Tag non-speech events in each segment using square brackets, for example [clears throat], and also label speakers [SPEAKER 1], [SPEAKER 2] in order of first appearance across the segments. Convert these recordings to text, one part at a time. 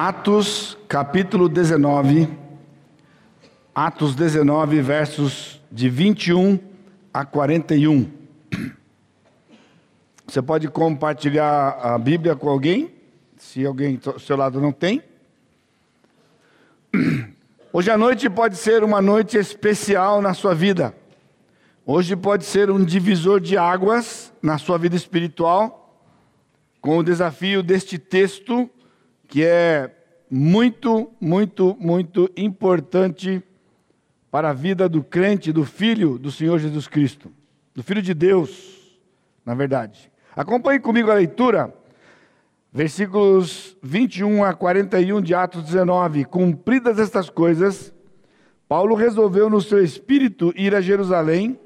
[SPEAKER 1] Atos capítulo 19, Atos 19, versos de 21 a 41. Você pode compartilhar a Bíblia com alguém, se alguém do seu lado não tem. Hoje à noite pode ser uma noite especial na sua vida. Hoje pode ser um divisor de águas na sua vida espiritual, com o desafio deste texto que é muito, muito, muito importante para a vida do crente, do filho do Senhor Jesus Cristo, do filho de Deus, na verdade. Acompanhe comigo a leitura, versículos 21 a 41 de Atos 19. Cumpridas estas coisas, Paulo resolveu no seu espírito ir a Jerusalém,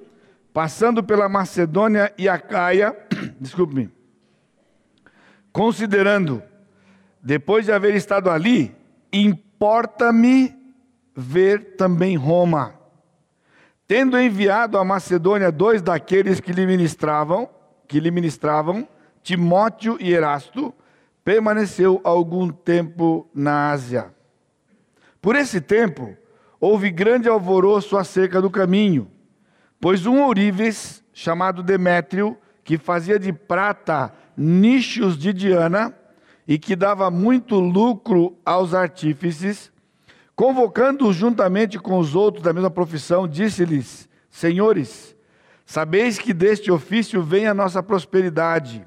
[SPEAKER 1] passando pela Macedônia e a Caia, [clears throat] desculpe-me, considerando depois de haver estado ali, importa-me ver também Roma. Tendo enviado à Macedônia dois daqueles que lhe ministravam, que lhe ministravam, Timóteo e Erasto, permaneceu algum tempo na Ásia. Por esse tempo, houve grande alvoroço acerca do caminho, pois um ourives, chamado Demétrio, que fazia de prata nichos de Diana, e que dava muito lucro aos artífices, convocando-os juntamente com os outros da mesma profissão, disse-lhes: Senhores, sabeis que deste ofício vem a nossa prosperidade,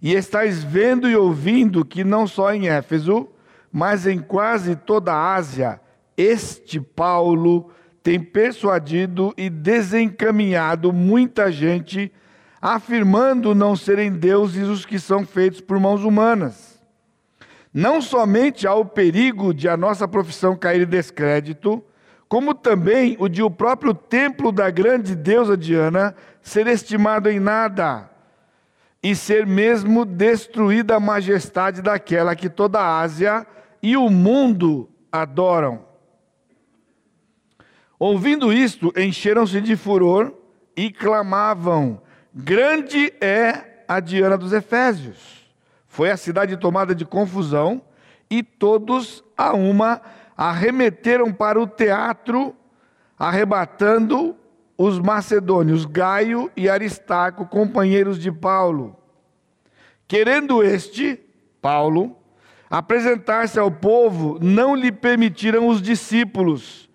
[SPEAKER 1] e estáis vendo e ouvindo que não só em Éfeso, mas em quase toda a Ásia, este Paulo tem persuadido e desencaminhado muita gente afirmando não serem deuses os que são feitos por mãos humanas. Não somente há o perigo de a nossa profissão cair em descrédito, como também o de o próprio templo da grande deusa Diana ser estimado em nada e ser mesmo destruída a majestade daquela que toda a Ásia e o mundo adoram. Ouvindo isto, encheram-se de furor e clamavam: Grande é a Diana dos Efésios. Foi a cidade tomada de confusão e todos a uma arremeteram para o teatro, arrebatando os macedônios Gaio e Aristarco, companheiros de Paulo. Querendo este, Paulo, apresentar-se ao povo, não lhe permitiram os discípulos.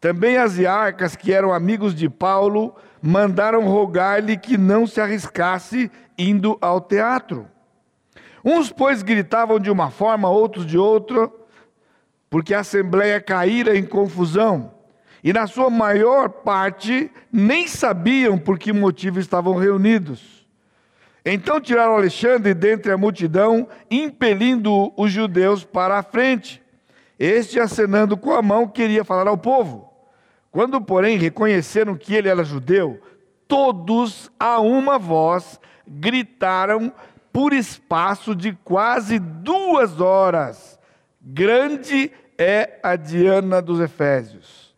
[SPEAKER 1] Também as iarcas, que eram amigos de Paulo, mandaram rogar-lhe que não se arriscasse indo ao teatro. Uns, pois, gritavam de uma forma, outros de outra, porque a assembleia caíra em confusão, e na sua maior parte nem sabiam por que motivo estavam reunidos. Então tiraram Alexandre dentre a multidão, impelindo os judeus para a frente. Este, acenando com a mão, queria falar ao povo. Quando, porém, reconheceram que ele era judeu, todos a uma voz gritaram por espaço de quase duas horas: Grande é a Diana dos Efésios.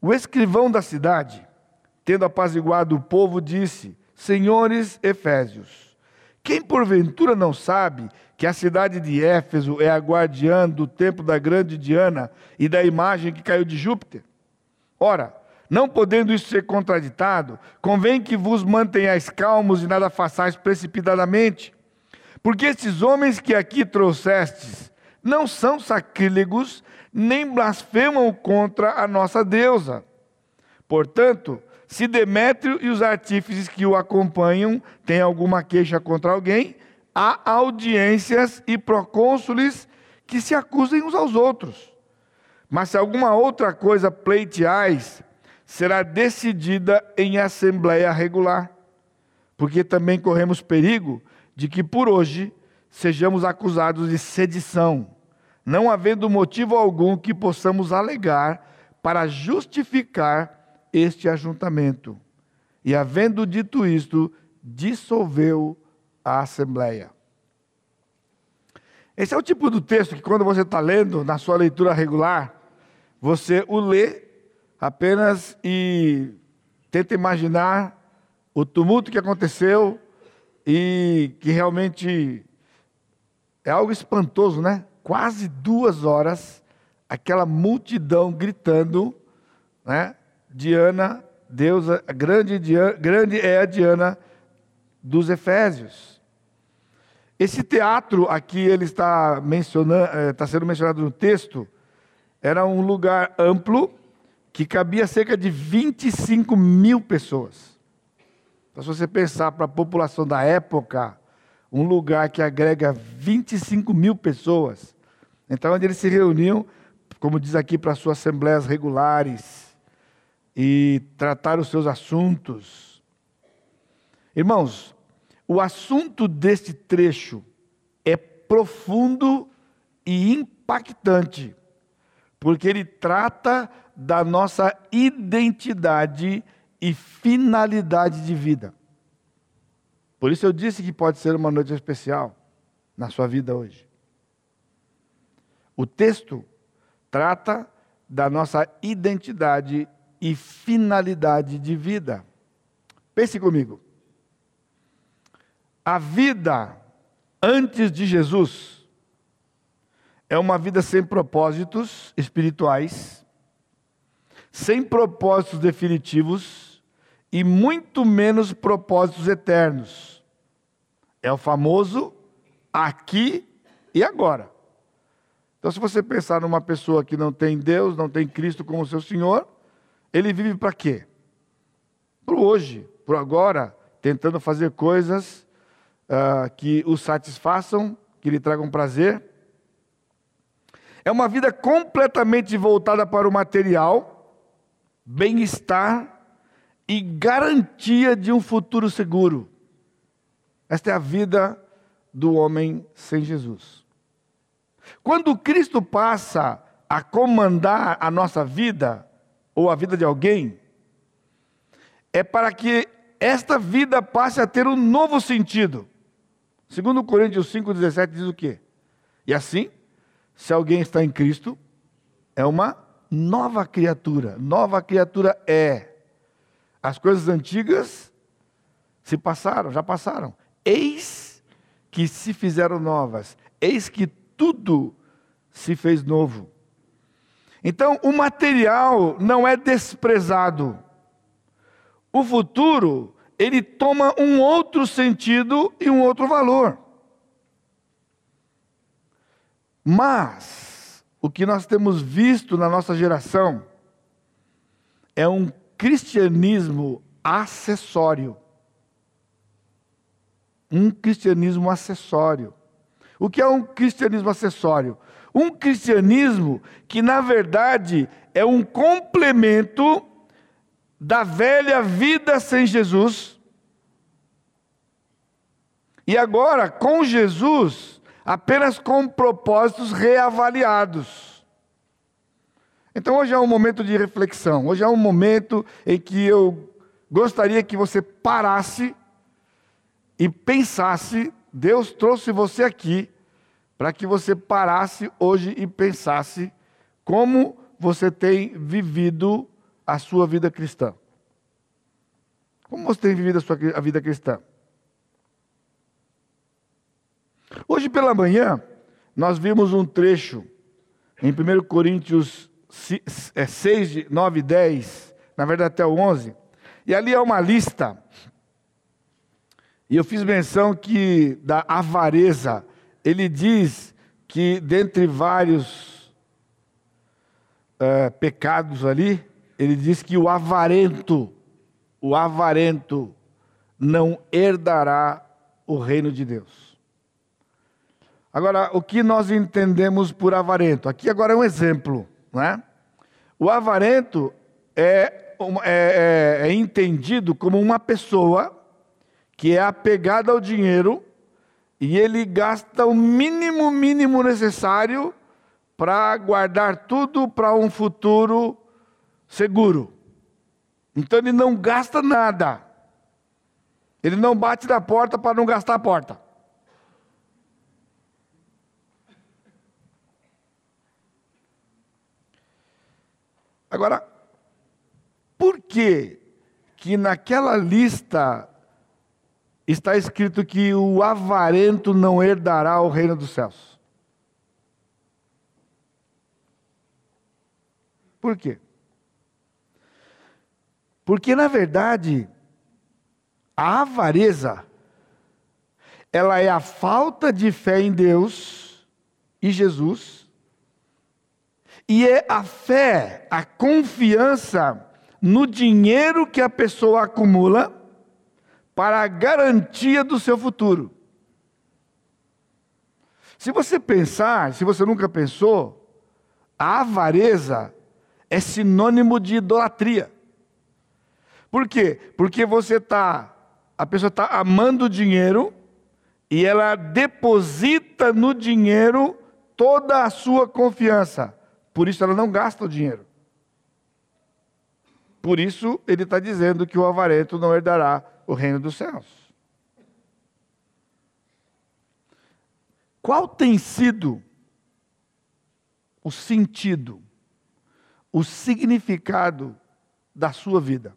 [SPEAKER 1] O escrivão da cidade, tendo apaziguado o povo, disse: Senhores Efésios, quem porventura não sabe que a cidade de Éfeso é a guardiã do templo da grande Diana e da imagem que caiu de Júpiter? Ora, não podendo isso ser contraditado, convém que vos mantenhais calmos e nada façais precipitadamente. Porque estes homens que aqui trouxestes não são sacrílegos, nem blasfemam contra a nossa deusa. Portanto, se Demétrio e os artífices que o acompanham têm alguma queixa contra alguém, há audiências e procônsules que se acusem uns aos outros. Mas se alguma outra coisa pleiteais, será decidida em assembleia regular, porque também corremos perigo de que por hoje sejamos acusados de sedição, não havendo motivo algum que possamos alegar para justificar este ajuntamento. E havendo dito isto, dissolveu a assembleia. Esse é o tipo do texto que, quando você está lendo na sua leitura regular, você o lê apenas e tenta imaginar o tumulto que aconteceu e que realmente é algo espantoso, né? quase duas horas aquela multidão gritando, né? Diana, Deus, a grande, grande é a Diana dos Efésios. Esse teatro aqui ele está mencionando, eh, está sendo mencionado no texto, era um lugar amplo que cabia cerca de 25 mil pessoas. Então, se você pensar para a população da época, um lugar que agrega 25 mil pessoas, então onde eles se reuniam, como diz aqui, para suas assembleias regulares e tratar os seus assuntos. Irmãos, o assunto deste trecho é profundo e impactante, porque ele trata da nossa identidade e finalidade de vida. Por isso eu disse que pode ser uma noite especial na sua vida hoje. O texto trata da nossa identidade e finalidade de vida. Pense comigo. A vida antes de Jesus é uma vida sem propósitos espirituais, sem propósitos definitivos e muito menos propósitos eternos. É o famoso aqui e agora. Então, se você pensar numa pessoa que não tem Deus, não tem Cristo como seu Senhor, ele vive para quê? Para o hoje, para o agora, tentando fazer coisas uh, que o satisfaçam, que lhe tragam prazer. É uma vida completamente voltada para o material bem-estar e garantia de um futuro seguro. Esta é a vida do homem sem Jesus. Quando Cristo passa a comandar a nossa vida, ou a vida de alguém, é para que esta vida passe a ter um novo sentido. Segundo Coríntios 5,17 diz o quê? E assim, se alguém está em Cristo, é uma nova criatura. Nova criatura é. As coisas antigas se passaram, já passaram. Eis que se fizeram novas. Eis que tudo se fez novo. Então, o material não é desprezado. O futuro, ele toma um outro sentido e um outro valor. Mas, o que nós temos visto na nossa geração é um cristianismo acessório. Um cristianismo acessório. O que é um cristianismo acessório? Um cristianismo que, na verdade, é um complemento da velha vida sem Jesus. E agora, com Jesus, apenas com propósitos reavaliados. Então hoje é um momento de reflexão, hoje é um momento em que eu gostaria que você parasse e pensasse, Deus trouxe você aqui para que você parasse hoje e pensasse como você tem vivido a sua vida cristã. Como você tem vivido a sua a vida cristã? Hoje pela manhã, nós vimos um trecho em 1 Coríntios 6, 9 e 10, na verdade até o 11, e ali é uma lista, e eu fiz menção que da avareza, ele diz que dentre vários uh, pecados ali, ele diz que o avarento, o avarento não herdará o reino de Deus. Agora, o que nós entendemos por avarento? Aqui agora é um exemplo. Né? O avarento é, é, é, é entendido como uma pessoa que é apegada ao dinheiro e ele gasta o mínimo, mínimo necessário para guardar tudo para um futuro seguro. Então ele não gasta nada. Ele não bate na porta para não gastar a porta. Agora, por que que naquela lista está escrito que o avarento não herdará o reino dos céus? Por quê? Porque na verdade a avareza ela é a falta de fé em Deus e Jesus e é a fé, a confiança no dinheiro que a pessoa acumula para a garantia do seu futuro. Se você pensar, se você nunca pensou, a avareza é sinônimo de idolatria. Por quê? Porque você está, a pessoa está amando o dinheiro e ela deposita no dinheiro toda a sua confiança. Por isso ela não gasta o dinheiro. Por isso ele está dizendo que o avarento não herdará o reino dos céus. Qual tem sido o sentido, o significado da sua vida?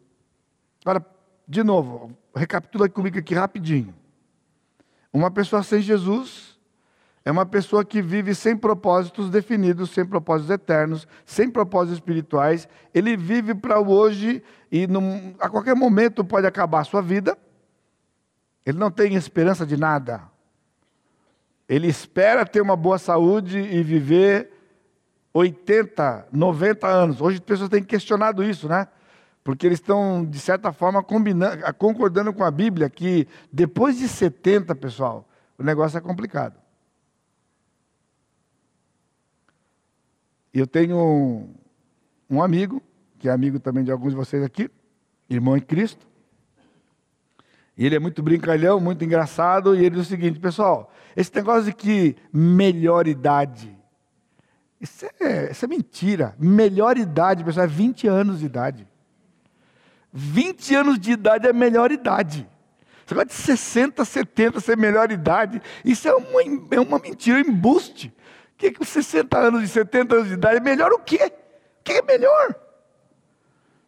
[SPEAKER 1] Agora, de novo, recapitula comigo aqui rapidinho. Uma pessoa sem Jesus é uma pessoa que vive sem propósitos definidos, sem propósitos eternos, sem propósitos espirituais. Ele vive para o hoje e num, a qualquer momento pode acabar a sua vida. Ele não tem esperança de nada. Ele espera ter uma boa saúde e viver 80, 90 anos. Hoje as pessoas têm questionado isso, né? Porque eles estão, de certa forma, concordando com a Bíblia que depois de 70, pessoal, o negócio é complicado. Eu tenho um, amigo, que é amigo também de alguns de vocês aqui, irmão em Cristo. E ele é muito brincalhão, muito engraçado, e ele diz o seguinte, pessoal, esse negócio de que melhor idade, isso é, isso é mentira. Melhor idade, pessoal, é 20 anos de idade. 20 anos de idade é melhor idade. Você vai de 60, 70 ser melhor idade. Isso é uma, é uma mentira, um embuste. Que, que 60 anos e 70 anos de idade é melhor o quê? O que é melhor?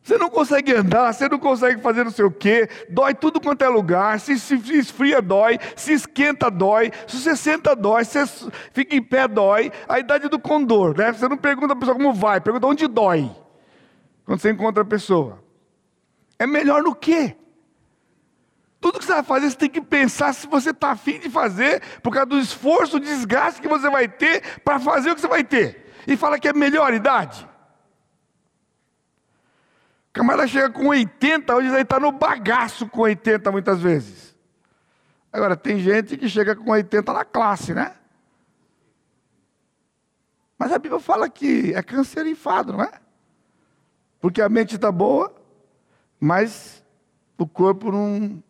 [SPEAKER 1] Você não consegue andar, você não consegue fazer não sei o quê, dói tudo quanto é lugar, se, se, se, esfria dói, se esquenta dói, se você senta dói, se você fica em pé dói, a idade do condor, né? Você não pergunta a pessoa como vai, pergunta onde dói, quando você encontra a pessoa. É melhor no quê? Tudo que você vai fazer, você tem que pensar se você está afim de fazer, por causa do esforço, do desgaste que você vai ter para fazer o que você vai ter. E fala que é melhor idade. O camarada chega com 80, hoje ele está no bagaço com 80 muitas vezes. Agora, tem gente que chega com 80 na classe, né? Mas a Bíblia fala que é câncer enfado, não é? Porque a mente está boa, mas o corpo não,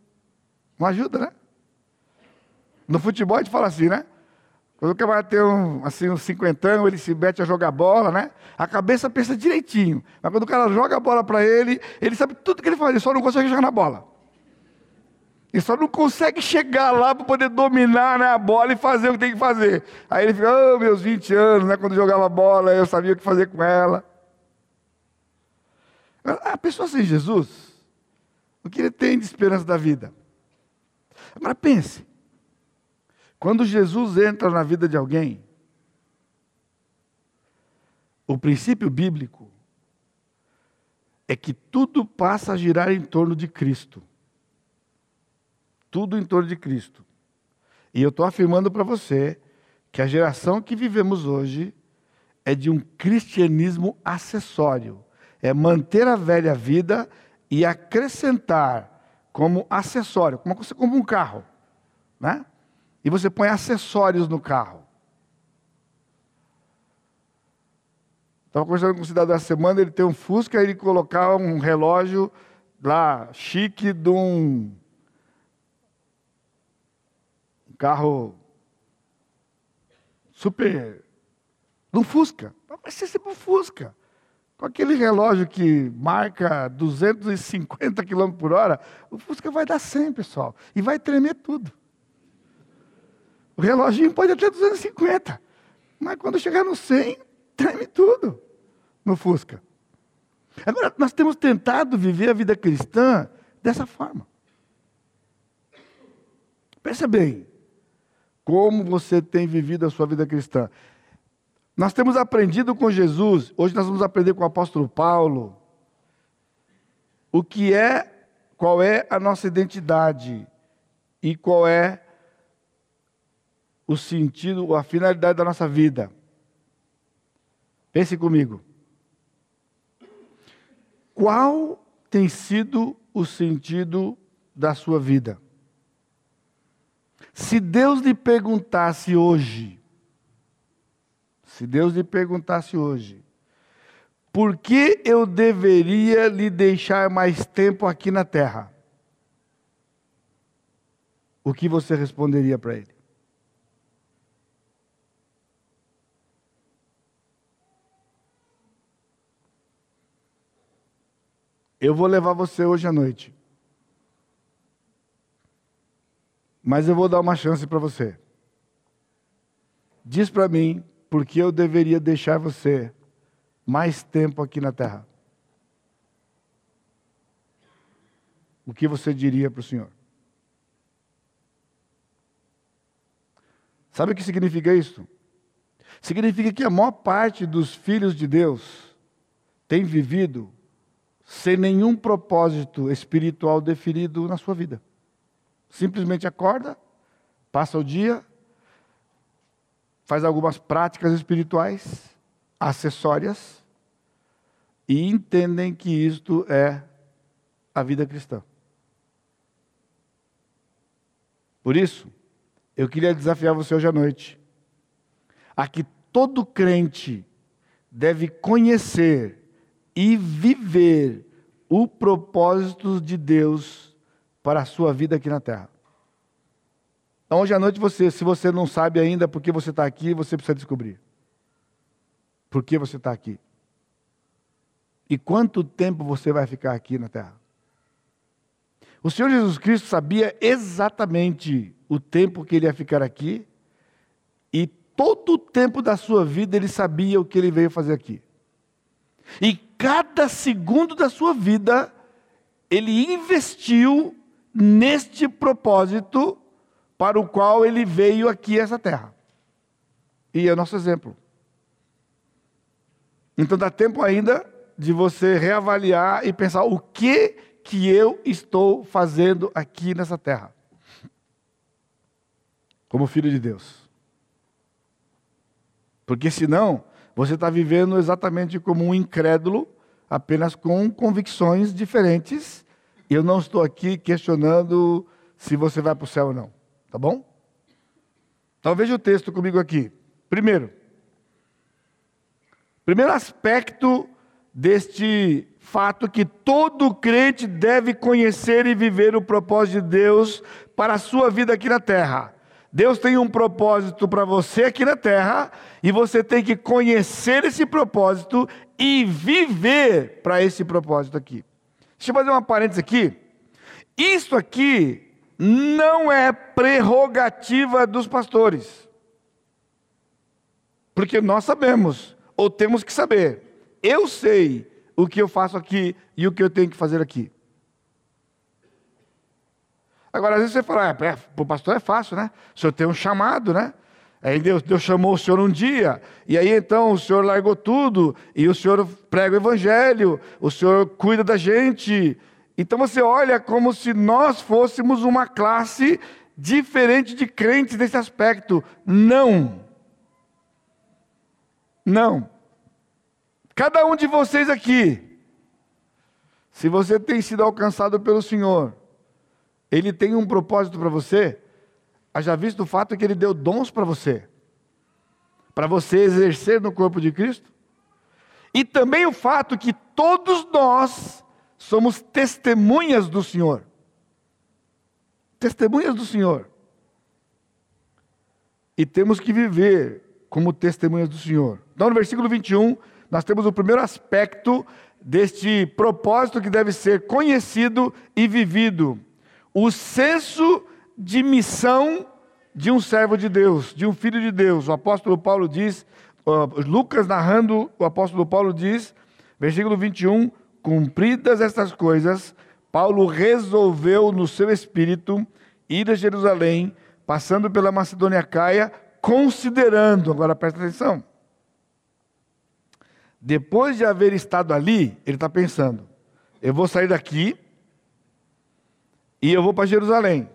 [SPEAKER 1] não ajuda, né? No futebol a gente fala assim, né? Quando o camarada tem um, assim, uns cinquentão, ele se mete a jogar bola, né? A cabeça pensa direitinho. Mas quando o cara joga a bola para ele, ele sabe tudo que ele faz, ele só não consegue jogar na bola. Ele só não consegue chegar lá para poder dominar né, a bola e fazer o que tem que fazer. Aí ele fica, oh, meus 20 anos, né? Quando jogava bola, eu sabia o que fazer com ela. A pessoa sem Jesus, o que ele tem de esperança da vida? Agora pense, quando Jesus entra na vida de alguém, o princípio bíblico é que tudo passa a girar em torno de Cristo. Tudo em torno de Cristo. E eu estou afirmando para você que a geração que vivemos hoje é de um cristianismo acessório é manter a velha vida e acrescentar como acessório, como você compra um carro, né? E você põe acessórios no carro. Estava conversando com um cidadão essa semana, ele tem um Fusca, ele colocava um relógio lá, chique, de um, um carro super. de um Fusca. Vai ser sempre um Fusca. Com aquele relógio que marca 250 km por hora, o Fusca vai dar 100, pessoal. E vai tremer tudo. O reloginho pode até 250. Mas quando chegar no 100, treme tudo no Fusca. Agora, nós temos tentado viver a vida cristã dessa forma. Pensa bem, como você tem vivido a sua vida cristã. Nós temos aprendido com Jesus, hoje nós vamos aprender com o apóstolo Paulo, o que é, qual é a nossa identidade e qual é o sentido, a finalidade da nossa vida. Pense comigo. Qual tem sido o sentido da sua vida? Se Deus lhe perguntasse hoje, se Deus lhe perguntasse hoje, por que eu deveria lhe deixar mais tempo aqui na terra? O que você responderia para ele? Eu vou levar você hoje à noite. Mas eu vou dar uma chance para você. Diz para mim por que eu deveria deixar você mais tempo aqui na terra. O que você diria para o Senhor? Sabe o que significa isso? Significa que a maior parte dos filhos de Deus tem vivido sem nenhum propósito espiritual definido na sua vida. Simplesmente acorda, passa o dia, faz algumas práticas espirituais, acessórias, e entendem que isto é a vida cristã. Por isso, eu queria desafiar você hoje à noite a que todo crente deve conhecer e viver o propósito de Deus para a sua vida aqui na terra. Hoje à noite, você, se você não sabe ainda por que você está aqui, você precisa descobrir. Por que você está aqui? E quanto tempo você vai ficar aqui na terra? O Senhor Jesus Cristo sabia exatamente o tempo que ele ia ficar aqui, e todo o tempo da sua vida ele sabia o que ele veio fazer aqui. E cada segundo da sua vida, ele investiu neste propósito para o qual ele veio aqui a essa terra. E é nosso exemplo. Então dá tempo ainda de você reavaliar e pensar o que que eu estou fazendo aqui nessa terra. Como filho de Deus. Porque senão, você está vivendo exatamente como um incrédulo, apenas com convicções diferentes. Eu não estou aqui questionando se você vai para o céu ou não. Tá bom? Então veja o texto comigo aqui. Primeiro, primeiro aspecto deste fato que todo crente deve conhecer e viver o propósito de Deus para a sua vida aqui na terra. Deus tem um propósito para você aqui na terra e você tem que conhecer esse propósito e viver para esse propósito aqui. Deixa eu fazer uma parênteses aqui. Isso aqui não é prerrogativa dos pastores. Porque nós sabemos, ou temos que saber. Eu sei o que eu faço aqui e o que eu tenho que fazer aqui. Agora, às vezes você fala, é, para o pastor é fácil, né? O senhor tem um chamado, né? Aí Deus, Deus chamou o senhor um dia, e aí então o senhor largou tudo, e o senhor prega o evangelho, o senhor cuida da gente. Então você olha como se nós fôssemos uma classe diferente de crentes nesse aspecto. Não. Não. Cada um de vocês aqui, se você tem sido alcançado pelo Senhor, ele tem um propósito para você, haja visto o fato que ele deu dons para você, para você exercer no corpo de Cristo, e também o fato que todos nós somos testemunhas do Senhor. Testemunhas do Senhor. E temos que viver como testemunhas do Senhor. Então, no versículo 21, nós temos o primeiro aspecto deste propósito que deve ser conhecido e vivido o senso de missão de um servo de Deus, de um filho de Deus. O apóstolo Paulo diz, Lucas narrando, o apóstolo Paulo diz, versículo 21, cumpridas estas coisas, Paulo resolveu no seu espírito ir a Jerusalém, passando pela Macedônia Caia, considerando, agora presta atenção, Depois de haver estado ali, ele está pensando: eu vou sair daqui e eu vou para Jerusalém.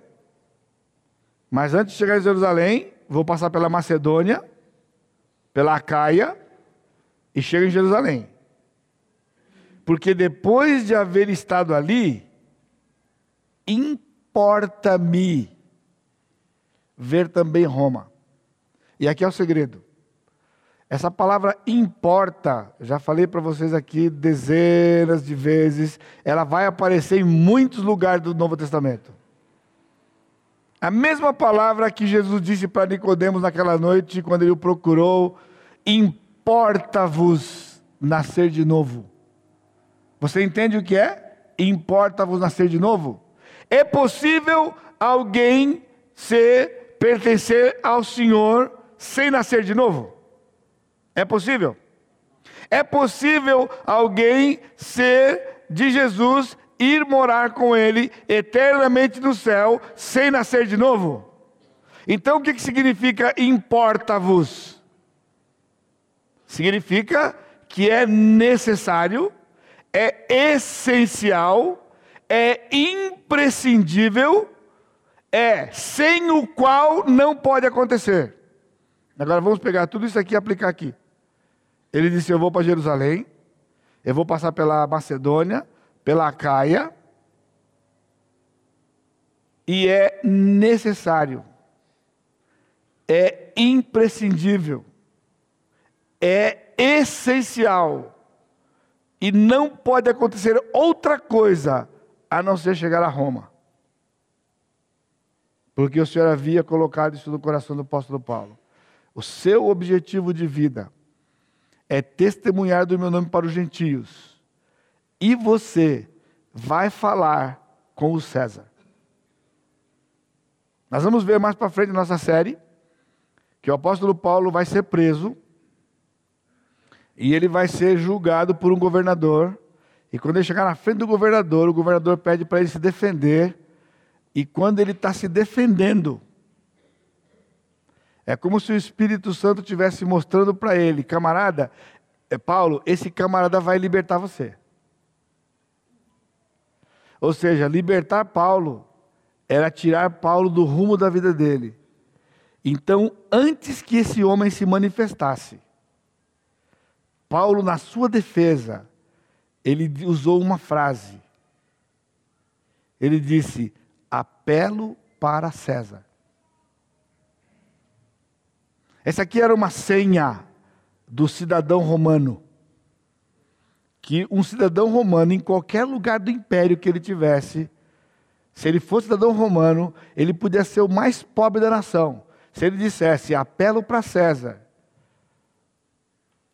[SPEAKER 1] Mas antes de chegar em Jerusalém, vou passar pela Macedônia, pela Acaia e chego em Jerusalém. Porque depois de haver estado ali, importa-me ver também Roma. E aqui é o segredo. Essa palavra importa, já falei para vocês aqui dezenas de vezes, ela vai aparecer em muitos lugares do Novo Testamento. A mesma palavra que Jesus disse para Nicodemos naquela noite, quando ele o procurou, importa-vos nascer de novo. Você entende o que é? Importa-vos nascer de novo? É possível alguém ser pertencer ao Senhor sem nascer de novo? É possível? É possível alguém ser de Jesus, ir morar com Ele eternamente no céu, sem nascer de novo? Então o que, que significa importa-vos? Significa que é necessário, é essencial, é imprescindível, é sem o qual não pode acontecer. Agora vamos pegar tudo isso aqui e aplicar aqui. Ele disse: Eu vou para Jerusalém, eu vou passar pela Macedônia, pela Caia, e é necessário, é imprescindível, é essencial, e não pode acontecer outra coisa a não ser chegar a Roma. Porque o Senhor havia colocado isso no coração do apóstolo Paulo. O seu objetivo de vida é testemunhar do meu nome para os gentios. E você vai falar com o César. Nós vamos ver mais para frente na nossa série que o apóstolo Paulo vai ser preso e ele vai ser julgado por um governador. E quando ele chegar na frente do governador, o governador pede para ele se defender. E quando ele está se defendendo, é como se o Espírito Santo estivesse mostrando para ele, camarada, é Paulo, esse camarada vai libertar você. Ou seja, libertar Paulo era tirar Paulo do rumo da vida dele. Então, antes que esse homem se manifestasse, Paulo, na sua defesa, ele usou uma frase. Ele disse: apelo para César. Essa aqui era uma senha do cidadão romano. Que um cidadão romano, em qualquer lugar do império que ele tivesse, se ele fosse cidadão romano, ele podia ser o mais pobre da nação. Se ele dissesse, apelo para César,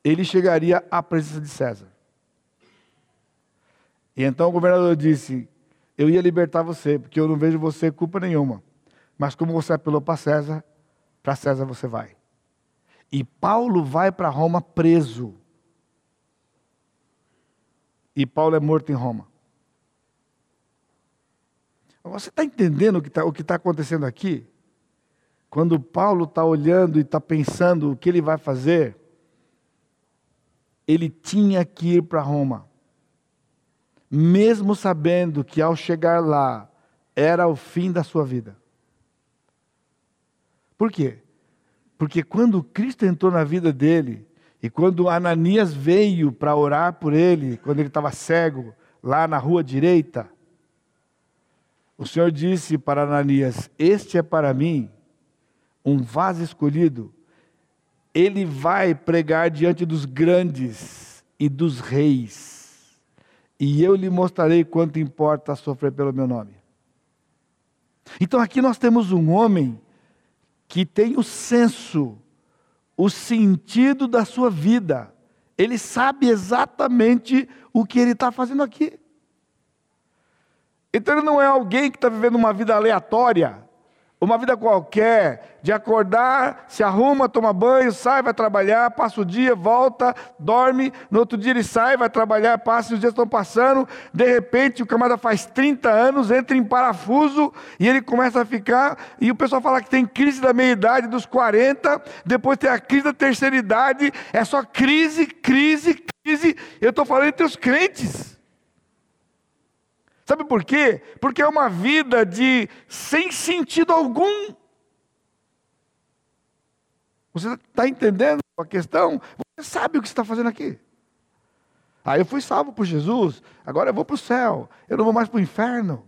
[SPEAKER 1] ele chegaria à presença de César. E então o governador disse: Eu ia libertar você, porque eu não vejo você culpa nenhuma. Mas como você apelou para César, para César você vai. E Paulo vai para Roma preso. E Paulo é morto em Roma. Você está entendendo o que está tá acontecendo aqui? Quando Paulo está olhando e está pensando o que ele vai fazer, ele tinha que ir para Roma, mesmo sabendo que ao chegar lá era o fim da sua vida. Por quê? Porque quando Cristo entrou na vida dele, e quando Ananias veio para orar por ele, quando ele estava cego, lá na rua direita, o Senhor disse para Ananias: Este é para mim um vaso escolhido. Ele vai pregar diante dos grandes e dos reis, e eu lhe mostrarei quanto importa sofrer pelo meu nome. Então aqui nós temos um homem que tem o senso, o sentido da sua vida. Ele sabe exatamente o que ele está fazendo aqui. Então ele não é alguém que está vivendo uma vida aleatória uma vida qualquer, de acordar, se arruma, toma banho, sai, vai trabalhar, passa o dia, volta, dorme, no outro dia ele sai, vai trabalhar, passa, os dias estão passando, de repente o camarada faz 30 anos, entra em parafuso e ele começa a ficar, e o pessoal fala que tem crise da meia-idade, dos 40, depois tem a crise da terceira idade, é só crise, crise, crise, eu estou falando entre os crentes. Sabe por quê? Porque é uma vida de sem sentido algum. Você está entendendo a questão? Você sabe o que está fazendo aqui. Ah, eu fui salvo por Jesus, agora eu vou para o céu, eu não vou mais para o inferno.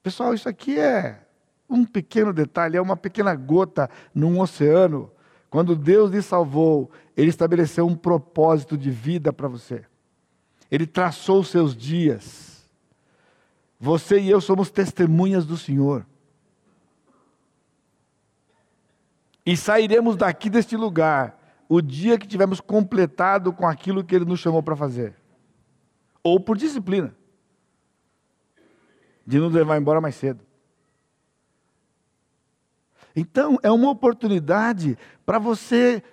[SPEAKER 1] Pessoal, isso aqui é um pequeno detalhe, é uma pequena gota num oceano. Quando Deus lhe salvou, Ele estabeleceu um propósito de vida para você. Ele traçou os seus dias. Você e eu somos testemunhas do Senhor. E sairemos daqui deste lugar o dia que tivermos completado com aquilo que Ele nos chamou para fazer. Ou por disciplina de nos levar embora mais cedo. Então, é uma oportunidade para você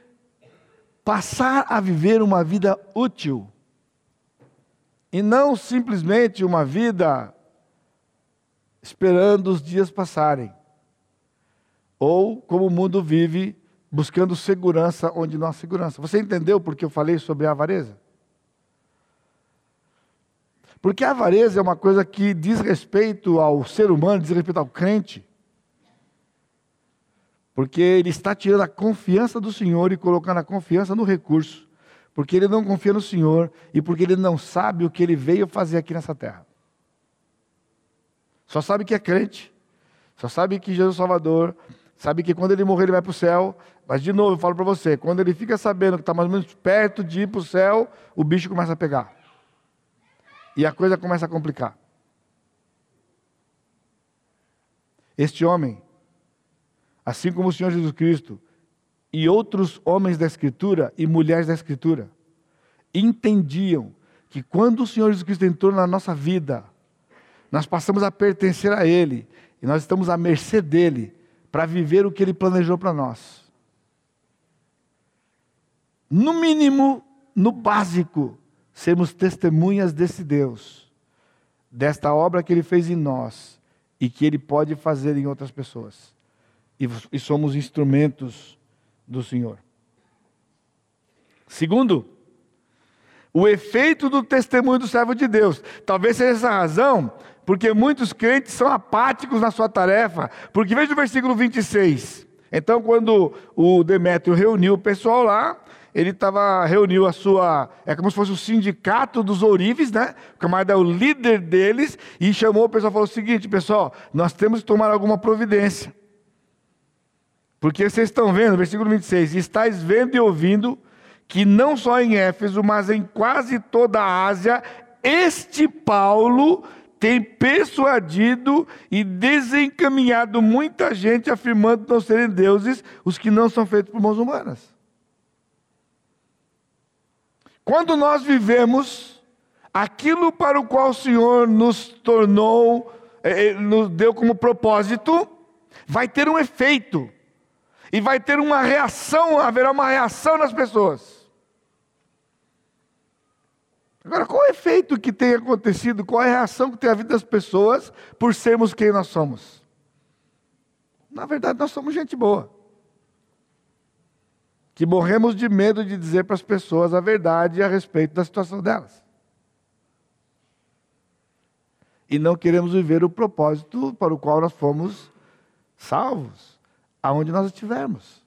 [SPEAKER 1] passar a viver uma vida útil. E não simplesmente uma vida esperando os dias passarem. Ou como o mundo vive, buscando segurança onde não há segurança. Você entendeu porque eu falei sobre a avareza? Porque a avareza é uma coisa que diz respeito ao ser humano, diz respeito ao crente. Porque ele está tirando a confiança do Senhor e colocando a confiança no recurso. Porque ele não confia no Senhor e porque ele não sabe o que ele veio fazer aqui nessa terra. Só sabe que é crente, só sabe que Jesus é Salvador, sabe que quando ele morrer ele vai para o céu. Mas, de novo, eu falo para você: quando ele fica sabendo que está mais ou menos perto de ir para o céu, o bicho começa a pegar. E a coisa começa a complicar. Este homem, assim como o Senhor Jesus Cristo e outros homens da Escritura e mulheres da Escritura, entendiam que quando o Senhor Jesus Cristo entrou na nossa vida, nós passamos a pertencer a Ele e nós estamos à mercê dele para viver o que Ele planejou para nós. No mínimo, no básico, sermos testemunhas desse Deus, desta obra que Ele fez em nós e que Ele pode fazer em outras pessoas. E, e somos instrumentos do Senhor. Segundo, o efeito do testemunho do servo de Deus. Talvez seja essa razão, porque muitos crentes são apáticos na sua tarefa. Porque veja o versículo 26. Então, quando o Demétrio reuniu o pessoal lá, ele estava reuniu a sua, é como se fosse o sindicato dos ourives, né? O camarada é o líder deles e chamou o pessoal e falou o seguinte, pessoal, nós temos que tomar alguma providência. Porque vocês estão vendo, versículo 26, estáis vendo e ouvindo que não só em Éfeso, mas em quase toda a Ásia, este Paulo tem persuadido e desencaminhado muita gente afirmando não serem deuses os que não são feitos por mãos humanas. Quando nós vivemos aquilo para o qual o Senhor nos tornou, eh, eh, nos deu como propósito, vai ter um efeito. E vai ter uma reação, haverá uma reação nas pessoas. Agora, qual é o efeito que tem acontecido, qual é a reação que tem a vida das pessoas por sermos quem nós somos? Na verdade, nós somos gente boa que morremos de medo de dizer para as pessoas a verdade a respeito da situação delas. E não queremos viver o propósito para o qual nós fomos salvos, aonde nós estivermos.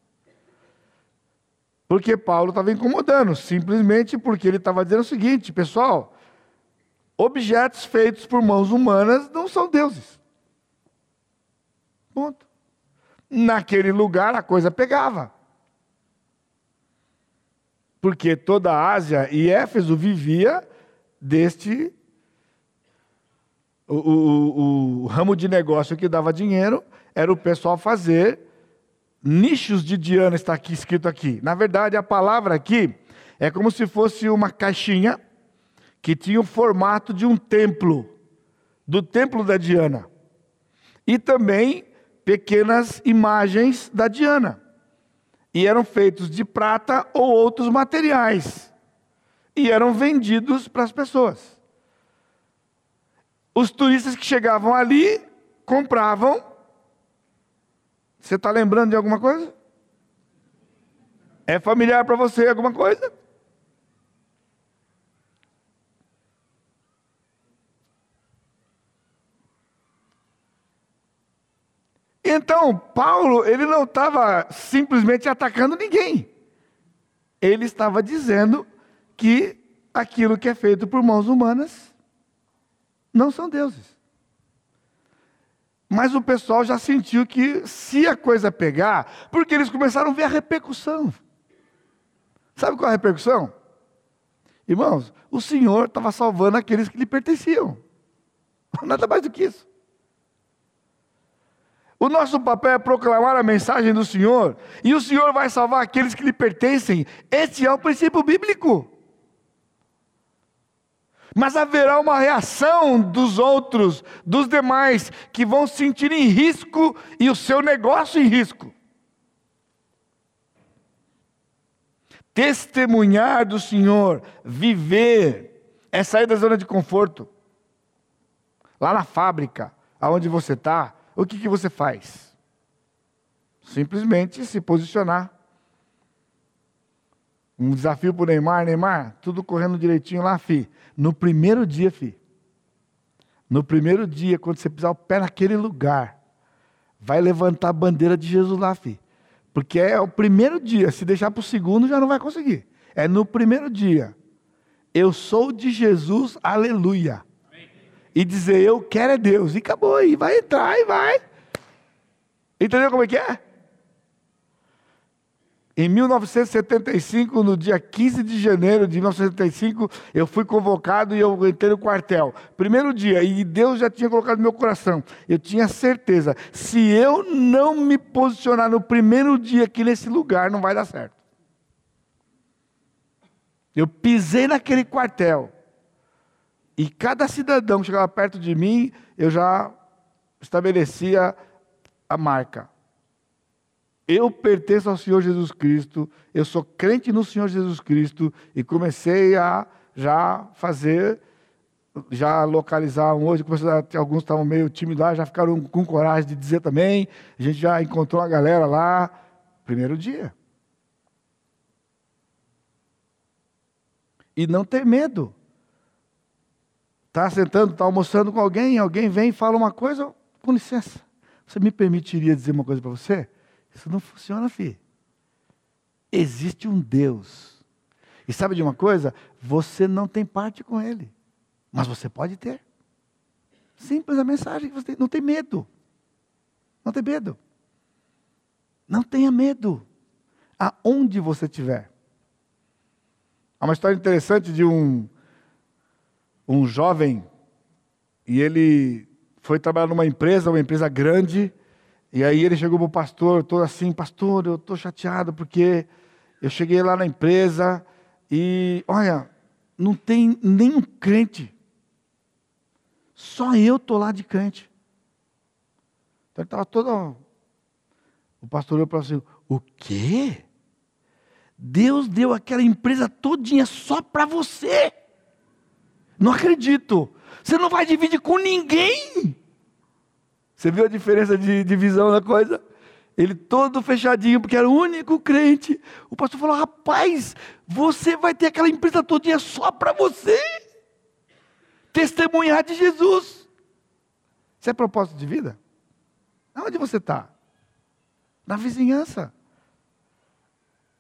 [SPEAKER 1] Porque Paulo estava incomodando, simplesmente porque ele estava dizendo o seguinte, pessoal, objetos feitos por mãos humanas não são deuses. Ponto. Naquele lugar a coisa pegava porque toda a Ásia e Éfeso vivia deste o, o, o, ramo de negócio que dava dinheiro era o pessoal fazer nichos de Diana, está aqui escrito aqui. Na verdade, a palavra aqui é como se fosse uma caixinha que tinha o formato de um templo, do templo da Diana. E também pequenas imagens da Diana e eram feitos de prata ou outros materiais e eram vendidos para as pessoas. Os turistas que chegavam ali compravam. Você está lembrando de alguma coisa? É familiar para você alguma coisa? Então, Paulo, ele não estava simplesmente atacando ninguém. Ele estava dizendo que aquilo que é feito por mãos humanas não são deuses. Mas o pessoal já sentiu que se a coisa pegar, porque eles começaram a ver a repercussão. Sabe qual é a repercussão? Irmãos, o Senhor estava salvando aqueles que lhe pertenciam. [laughs] Nada mais do que isso. O nosso papel é proclamar a mensagem do Senhor, e o Senhor vai salvar aqueles que lhe pertencem. Esse é o princípio bíblico. Mas haverá uma reação dos outros, dos demais, que vão se sentir em risco e o seu negócio em risco. Testemunhar do Senhor, viver, é sair da zona de conforto. Lá na fábrica, aonde você está, o que, que você faz? Simplesmente se posicionar. Um desafio para o Neymar, Neymar, tudo correndo direitinho lá, fi. No primeiro dia, fi. No primeiro dia, quando você pisar o pé naquele lugar, vai levantar a bandeira de Jesus lá, fi. Porque é o primeiro dia. Se deixar para o segundo, já não vai conseguir. É no primeiro dia. Eu sou de Jesus, aleluia e dizer eu quero é Deus. E acabou, e vai entrar e vai. Entendeu como é que é? Em 1975, no dia 15 de janeiro de 1975, eu fui convocado e eu entrei no quartel. Primeiro dia, e Deus já tinha colocado no meu coração. Eu tinha certeza, se eu não me posicionar no primeiro dia aqui nesse lugar, não vai dar certo. Eu pisei naquele quartel. E cada cidadão que chegava perto de mim, eu já estabelecia a marca. Eu pertenço ao Senhor Jesus Cristo, eu sou crente no Senhor Jesus Cristo e comecei a já fazer, já localizar hoje, alguns estavam meio tímidos lá, já ficaram com coragem de dizer também. A gente já encontrou a galera lá, primeiro dia. E não ter medo. Está sentando, está almoçando com alguém, alguém vem e fala uma coisa, com licença. Você me permitiria dizer uma coisa para você? Isso não funciona, filho. Existe um Deus. E sabe de uma coisa? Você não tem parte com Ele. Mas você pode ter. Simples a mensagem que você tem. Não tem medo. Não tem medo. Não tenha medo. Aonde você estiver. Há uma história interessante de um um jovem e ele foi trabalhar numa empresa, uma empresa grande, e aí ele chegou para o pastor, todo assim, pastor, eu estou chateado porque eu cheguei lá na empresa e, olha, não tem nenhum crente. Só eu estou lá de crente. Então ele estava todo. O pastor olhou para assim: o quê? Deus deu aquela empresa todinha só para você. Não acredito. Você não vai dividir com ninguém. Você viu a diferença de divisão da coisa? Ele todo fechadinho, porque era o único crente. O pastor falou: rapaz, você vai ter aquela empresa todinha só para você. Testemunhar de Jesus. Isso é propósito de vida? Onde você está? Na vizinhança.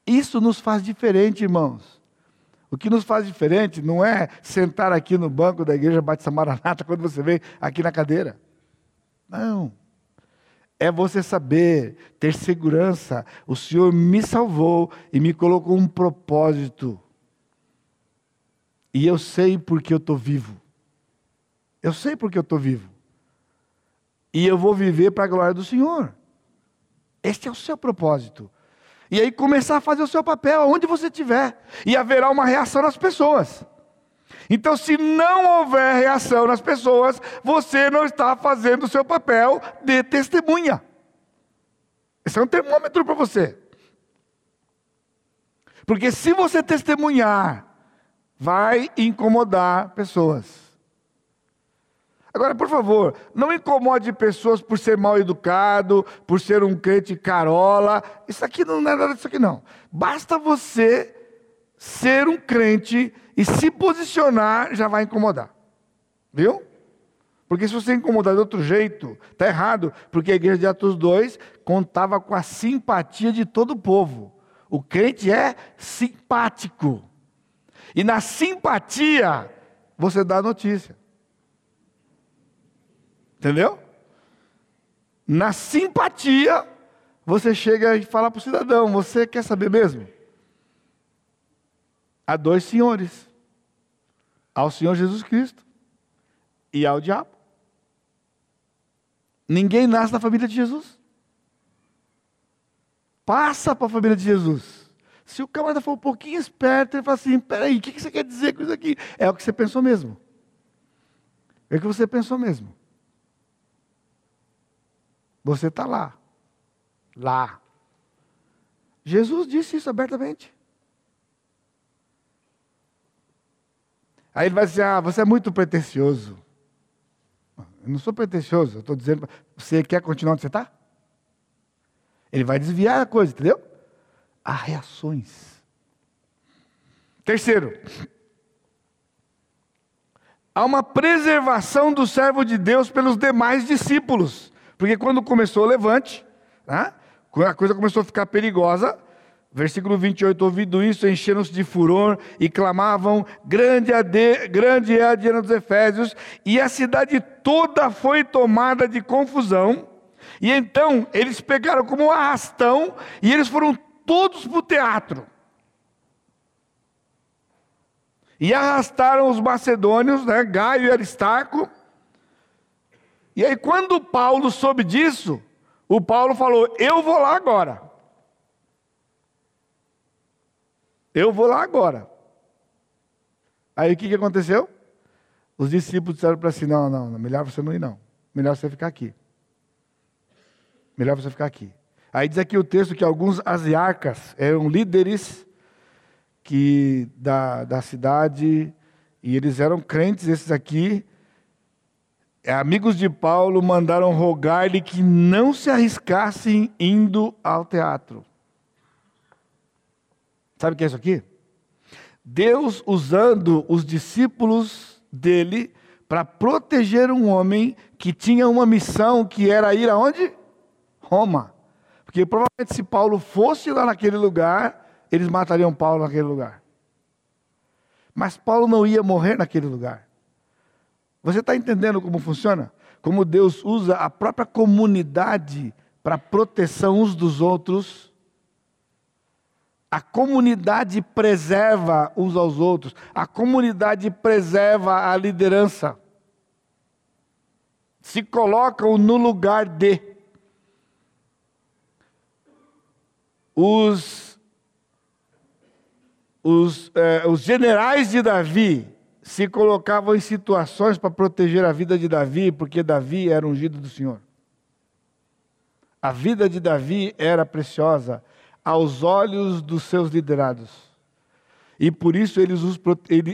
[SPEAKER 1] Isso nos faz diferente, irmãos. O que nos faz diferente não é sentar aqui no banco da igreja Batista Maranata quando você vem aqui na cadeira. Não. É você saber, ter segurança. O Senhor me salvou e me colocou um propósito. E eu sei porque eu estou vivo. Eu sei porque eu estou vivo. E eu vou viver para a glória do Senhor. Este é o seu propósito. E aí começar a fazer o seu papel, onde você estiver. E haverá uma reação nas pessoas. Então, se não houver reação nas pessoas, você não está fazendo o seu papel de testemunha. Esse é um termômetro para você. Porque se você testemunhar, vai incomodar pessoas. Agora, por favor, não incomode pessoas por ser mal educado, por ser um crente carola. Isso aqui não é nada disso aqui, não. Basta você ser um crente e se posicionar, já vai incomodar. Viu? Porque se você incomodar de outro jeito, está errado, porque a igreja de Atos 2 contava com a simpatia de todo o povo. O crente é simpático. E na simpatia, você dá a notícia. Entendeu? Na simpatia, você chega e fala para o cidadão: Você quer saber mesmo? Há dois senhores: ao Senhor Jesus Cristo e ao diabo. Ninguém nasce na família de Jesus. Passa para a família de Jesus. Se o camarada for um pouquinho esperto, ele fala assim: peraí, o que você quer dizer com isso aqui? É o que você pensou mesmo. É o que você pensou mesmo. Você está lá. Lá. Jesus disse isso abertamente. Aí ele vai dizer: Ah, você é muito pretencioso. Eu não sou pretencioso, eu estou dizendo, você quer continuar onde você está? Ele vai desviar a coisa, entendeu? Há reações. Terceiro, há uma preservação do servo de Deus pelos demais discípulos. Porque quando começou o levante, né, a coisa começou a ficar perigosa, Versículo 28, ouvindo isso, encheram-se de furor e clamavam, grande, ade, grande é a Diana dos Efésios, e a cidade toda foi tomada de confusão, e então eles pegaram como um arrastão, e eles foram todos para o teatro. E arrastaram os macedônios, né, Gaio e Aristarco, e aí quando Paulo soube disso, o Paulo falou, eu vou lá agora. Eu vou lá agora. Aí o que, que aconteceu? Os discípulos disseram para si: não, não, melhor você não ir, não. Melhor você ficar aqui. Melhor você ficar aqui. Aí diz aqui o texto que alguns asiarcas eram líderes que da, da cidade, e eles eram crentes, esses aqui, amigos de Paulo, mandaram rogar-lhe que não se arriscassem indo ao teatro. Sabe o que é isso aqui? Deus usando os discípulos dele para proteger um homem que tinha uma missão que era ir aonde? Roma. Porque provavelmente se Paulo fosse lá naquele lugar, eles matariam Paulo naquele lugar. Mas Paulo não ia morrer naquele lugar. Você está entendendo como funciona? Como Deus usa a própria comunidade para proteção uns dos outros a comunidade preserva uns aos outros, a comunidade preserva a liderança. Se colocam no lugar de. Os, os, eh, os generais de Davi se colocavam em situações para proteger a vida de Davi, porque Davi era ungido do Senhor. A vida de Davi era preciosa aos olhos dos seus liderados. E por isso eles, os,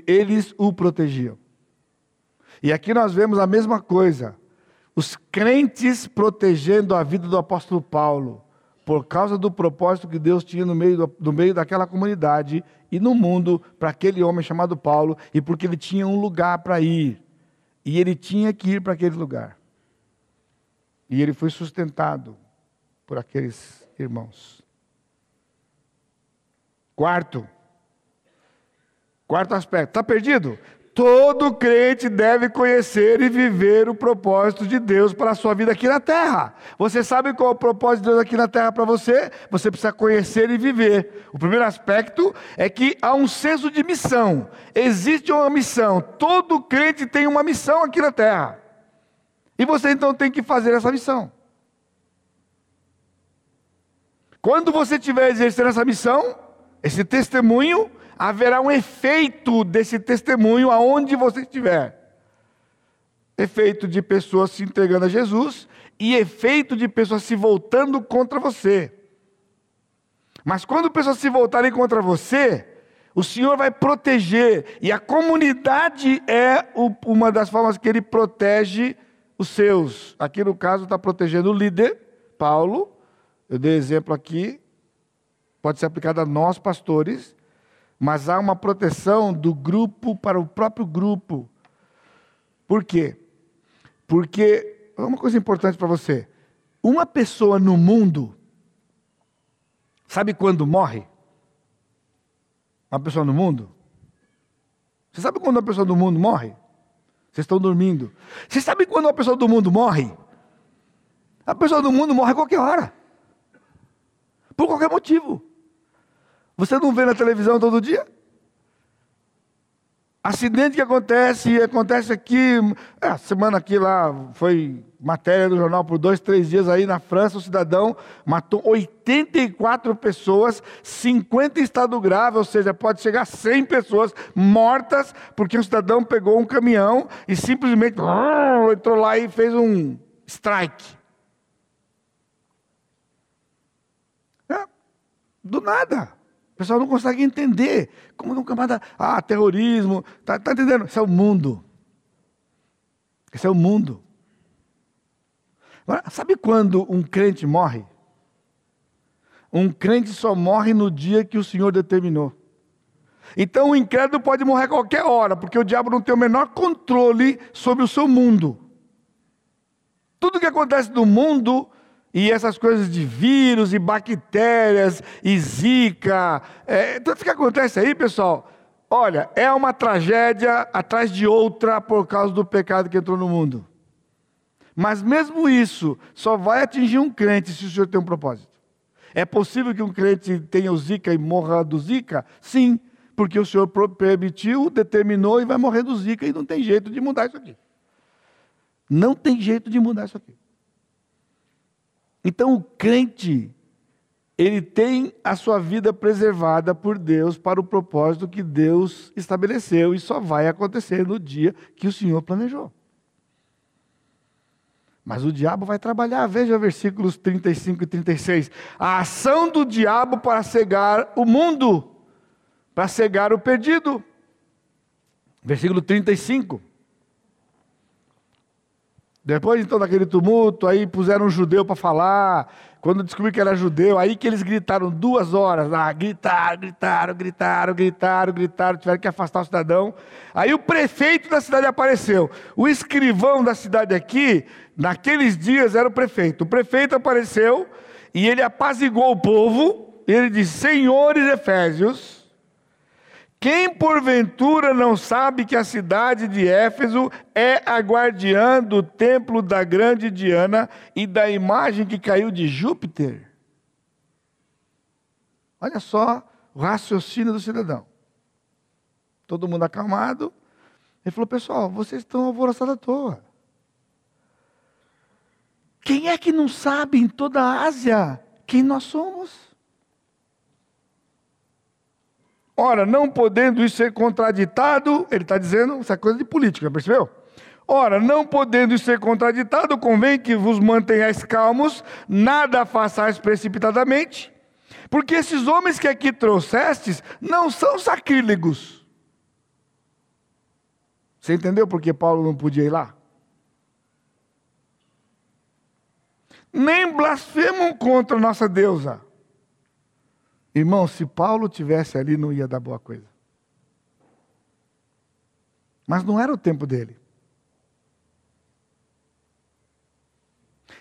[SPEAKER 1] eles o protegiam. E aqui nós vemos a mesma coisa. Os crentes protegendo a vida do apóstolo Paulo, por causa do propósito que Deus tinha no meio, do, no meio daquela comunidade e no mundo para aquele homem chamado Paulo, e porque ele tinha um lugar para ir. E ele tinha que ir para aquele lugar. E ele foi sustentado por aqueles irmãos. Quarto. Quarto aspecto. Está perdido? Todo crente deve conhecer e viver o propósito de Deus para a sua vida aqui na terra. Você sabe qual é o propósito de Deus aqui na terra para você? Você precisa conhecer e viver. O primeiro aspecto é que há um senso de missão. Existe uma missão. Todo crente tem uma missão aqui na terra. E você então tem que fazer essa missão. Quando você estiver exercendo essa missão, esse testemunho, haverá um efeito desse testemunho aonde você estiver. Efeito de pessoas se entregando a Jesus e efeito de pessoas se voltando contra você. Mas quando pessoas se voltarem contra você, o Senhor vai proteger, e a comunidade é uma das formas que ele protege os seus. Aqui no caso está protegendo o líder, Paulo. Eu dei exemplo aqui, pode ser aplicada a nós, pastores, mas há uma proteção do grupo para o próprio grupo. Por quê? Porque, uma coisa importante para você: uma pessoa no mundo, sabe quando morre? Uma pessoa no mundo? Você sabe quando uma pessoa do mundo morre? Vocês estão dormindo. Você sabe quando uma pessoa do mundo morre? A pessoa do mundo morre a qualquer hora. Por qualquer motivo. Você não vê na televisão todo dia? Acidente que acontece, acontece aqui. É, semana aqui lá foi matéria do jornal por dois, três dias aí na França, o cidadão matou 84 pessoas, 50 em estado grave, ou seja, pode chegar a 100 pessoas mortas, porque o cidadão pegou um caminhão e simplesmente [laughs] entrou lá e fez um strike. É, do nada. Pessoal não consegue entender. Como um camada, ah, terrorismo, tá, tá entendendo? Esse é o mundo. Esse é o mundo. Agora, sabe quando um crente morre? Um crente só morre no dia que o Senhor determinou. Então o incrédulo pode morrer a qualquer hora, porque o diabo não tem o menor controle sobre o seu mundo. Tudo que acontece no mundo e essas coisas de vírus e bactérias e zika, é, tudo que acontece aí, pessoal, olha, é uma tragédia atrás de outra por causa do pecado que entrou no mundo. Mas mesmo isso só vai atingir um crente se o Senhor tem um propósito. É possível que um crente tenha o zika e morra do zika? Sim, porque o Senhor permitiu, determinou e vai morrer do zika e não tem jeito de mudar isso aqui. Não tem jeito de mudar isso aqui. Então o crente, ele tem a sua vida preservada por Deus para o propósito que Deus estabeleceu e só vai acontecer no dia que o Senhor planejou. Mas o diabo vai trabalhar, veja versículos 35 e 36. A ação do diabo para cegar o mundo, para cegar o perdido. Versículo 35. Depois então daquele tumulto, aí puseram um judeu para falar. Quando descobriu que era judeu, aí que eles gritaram duas horas lá, gritaram, gritaram, gritaram, gritaram, gritaram, tiveram que afastar o cidadão. Aí o prefeito da cidade apareceu. O escrivão da cidade aqui, naqueles dias, era o prefeito. O prefeito apareceu e ele apaziguou o povo. Ele disse: Senhores Efésios, quem porventura não sabe que a cidade de Éfeso é a guardiã do templo da grande Diana e da imagem que caiu de Júpiter? Olha só o raciocínio do cidadão. Todo mundo acalmado. Ele falou: Pessoal, vocês estão alvoroçados à toa. Quem é que não sabe em toda a Ásia quem nós somos? Ora, não podendo isso ser contraditado, ele está dizendo, isso é coisa de política, percebeu? Ora, não podendo isso ser contraditado, convém que vos mantenhais calmos, nada façais precipitadamente, porque esses homens que aqui trouxestes não são sacrílegos. Você entendeu por que Paulo não podia ir lá? Nem blasfemam contra a nossa deusa Irmão, se Paulo tivesse ali, não ia dar boa coisa. Mas não era o tempo dele.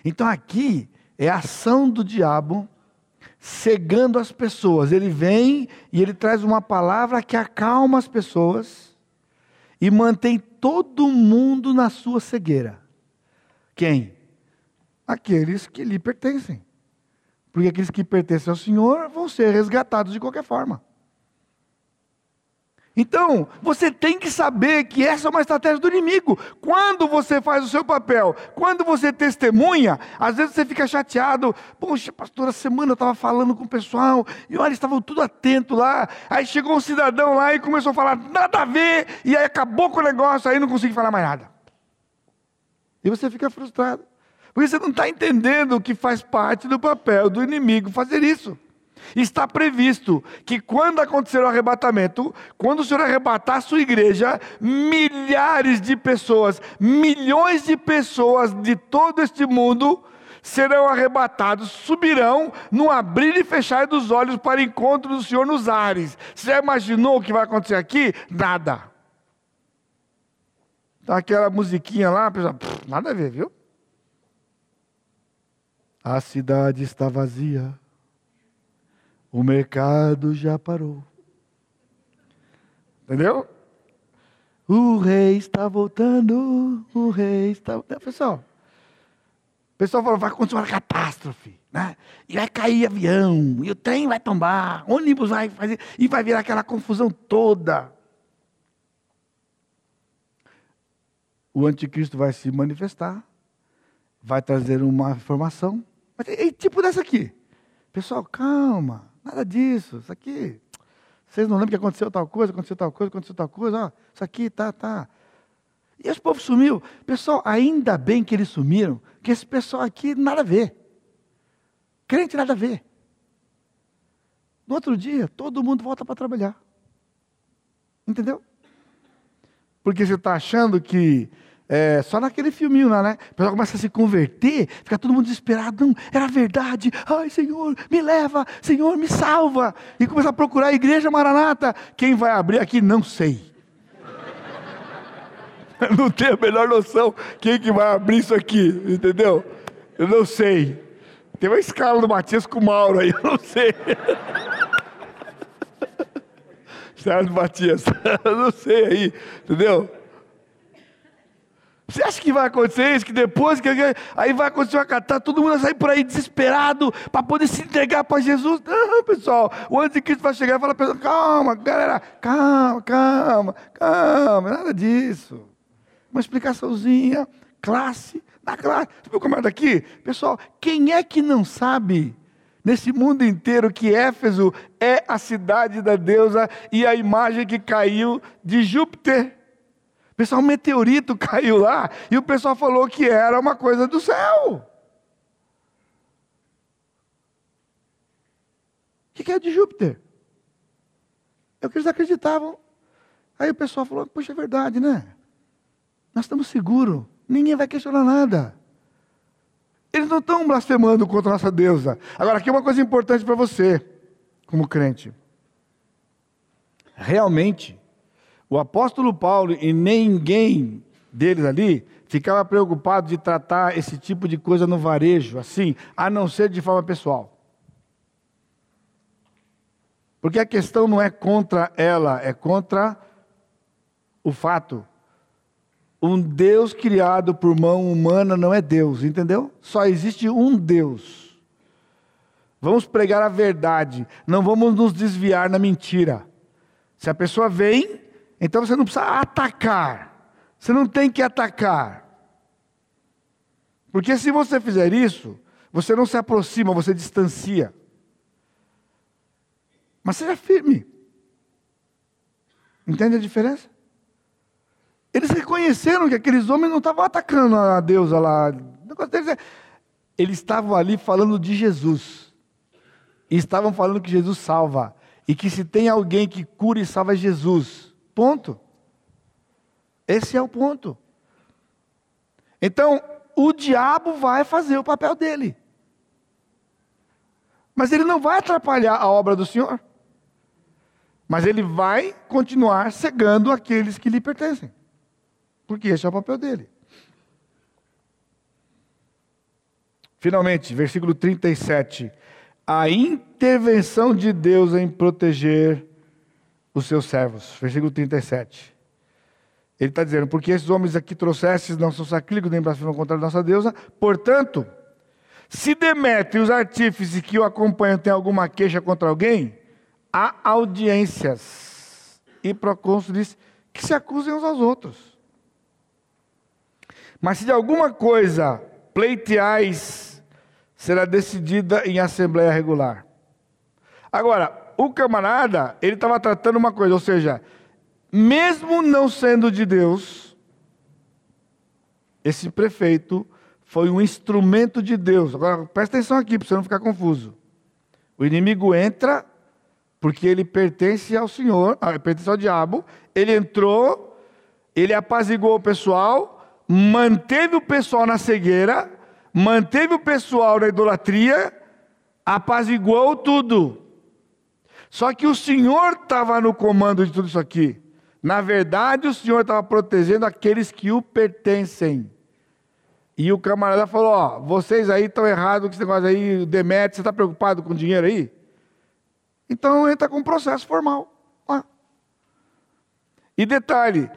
[SPEAKER 1] Então aqui é a ação do diabo cegando as pessoas. Ele vem e ele traz uma palavra que acalma as pessoas e mantém todo mundo na sua cegueira. Quem? Aqueles que lhe pertencem. Porque aqueles que pertencem ao Senhor vão ser resgatados de qualquer forma. Então, você tem que saber que essa é uma estratégia do inimigo. Quando você faz o seu papel, quando você testemunha, às vezes você fica chateado. Poxa, pastor, a semana eu estava falando com o pessoal, e olha, eles estavam tudo atento lá. Aí chegou um cidadão lá e começou a falar nada a ver, e aí acabou com o negócio, aí não consegui falar mais nada. E você fica frustrado. Porque você não está entendendo que faz parte do papel do inimigo fazer isso. Está previsto que quando acontecer o arrebatamento, quando o Senhor arrebatar a sua igreja, milhares de pessoas, milhões de pessoas de todo este mundo serão arrebatados, subirão no abrir e fechar dos olhos para encontro do Senhor nos ares. Você já imaginou o que vai acontecer aqui? Nada. Então aquela musiquinha lá, pessoal, nada a ver, viu? A cidade está vazia, o mercado já parou. Entendeu? O rei está voltando, o rei está. Pessoal, o pessoal falou: vai acontecer uma catástrofe, né? E vai cair avião, e o trem vai tombar, ônibus vai fazer, e vai virar aquela confusão toda. O anticristo vai se manifestar, vai trazer uma informação, mas é tipo dessa aqui. Pessoal, calma, nada disso. Isso aqui. Vocês não lembram que aconteceu tal coisa, aconteceu tal coisa, aconteceu tal coisa, ó, isso aqui, tá, tá. E esse povo sumiu. Pessoal, ainda bem que eles sumiram, que esse pessoal aqui nada a ver. Crente nada a ver. No outro dia, todo mundo volta para trabalhar. Entendeu? Porque você está achando que é, só naquele filminho lá, né? O pessoal começa a se converter, fica todo mundo desesperado. Não, era verdade. Ai, Senhor, me leva. Senhor, me salva. E começa a procurar a igreja Maranata. Quem vai abrir aqui, não sei. [laughs] não tenho a melhor noção quem que vai abrir isso aqui, entendeu? Eu não sei. Tem uma escala do Matias com o Mauro aí, [laughs] eu não sei. [laughs] Certo, Matias? Eu não sei aí, entendeu? Você acha que vai acontecer isso? Que depois que aí vai acontecer uma catástrofe, todo mundo vai sair por aí desesperado para poder se entregar para Jesus? Não, pessoal. O anticristo vai chegar e falar: calma, galera, calma, calma, calma, nada disso. Uma explicaçãozinha, classe, na classe. Você viu como é daqui? Pessoal, quem é que não sabe nesse mundo inteiro que Éfeso é a cidade da deusa e a imagem que caiu de Júpiter? Pessoal, um meteorito [laughs] caiu lá e o pessoal falou que era uma coisa do céu. O que é de Júpiter? É o que eles acreditavam. Aí o pessoal falou: Poxa, é verdade, né? Nós estamos seguros, ninguém vai questionar nada. Eles não estão blasfemando contra a nossa deusa. Agora, aqui uma coisa importante para você, como crente. Realmente, o apóstolo Paulo e ninguém deles ali ficava preocupado de tratar esse tipo de coisa no varejo, assim, a não ser de forma pessoal. Porque a questão não é contra ela, é contra o fato. Um Deus criado por mão humana não é Deus, entendeu? Só existe um Deus. Vamos pregar a verdade, não vamos nos desviar na mentira. Se a pessoa vem então você não precisa atacar. Você não tem que atacar. Porque se você fizer isso, você não se aproxima, você distancia. Mas seja firme. Entende a diferença? Eles reconheceram que aqueles homens não estavam atacando a deusa lá. É, eles estavam ali falando de Jesus. E estavam falando que Jesus salva. E que se tem alguém que cura e salva é Jesus. Ponto. Esse é o ponto. Então, o diabo vai fazer o papel dele. Mas ele não vai atrapalhar a obra do Senhor. Mas ele vai continuar cegando aqueles que lhe pertencem. Porque esse é o papel dele. Finalmente, versículo 37. A intervenção de Deus em proteger os seus servos. Versículo 37. Ele está dizendo, porque esses homens aqui trouxestes não são sacrílegos nem blasfemam contra a nossa deusa, portanto, se Demétrio e os artífices que o acompanham têm alguma queixa contra alguém, há audiências e procônsules que se acusem uns aos outros. Mas se de alguma coisa pleiteais, será decidida em assembleia regular. Agora, o camarada, ele estava tratando uma coisa, ou seja, mesmo não sendo de Deus, esse prefeito foi um instrumento de Deus. Agora, presta atenção aqui, para você não ficar confuso. O inimigo entra porque ele pertence ao Senhor, ah, pertence ao diabo. Ele entrou, ele apaziguou o pessoal, manteve o pessoal na cegueira, manteve o pessoal na idolatria, apaziguou tudo. Só que o Senhor estava no comando de tudo isso aqui. Na verdade, o Senhor estava protegendo aqueles que o pertencem. E o camarada falou: Ó, vocês aí estão errados com esse negócio aí, Demetrio, você está preocupado com dinheiro aí? Então entra com um processo formal. E detalhe: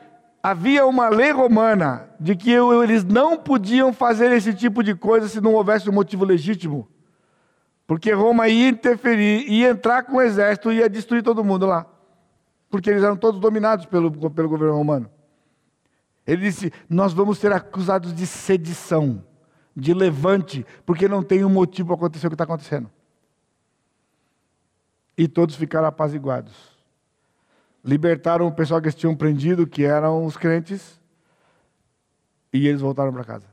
[SPEAKER 1] havia uma lei romana de que eles não podiam fazer esse tipo de coisa se não houvesse um motivo legítimo. Porque Roma ia interferir, ia entrar com o exército e ia destruir todo mundo lá. Porque eles eram todos dominados pelo, pelo governo romano. Ele disse: Nós vamos ser acusados de sedição, de levante, porque não tem um motivo para acontecer o que está acontecendo. E todos ficaram apaziguados. Libertaram o pessoal que eles tinham prendido, que eram os crentes, e eles voltaram para casa.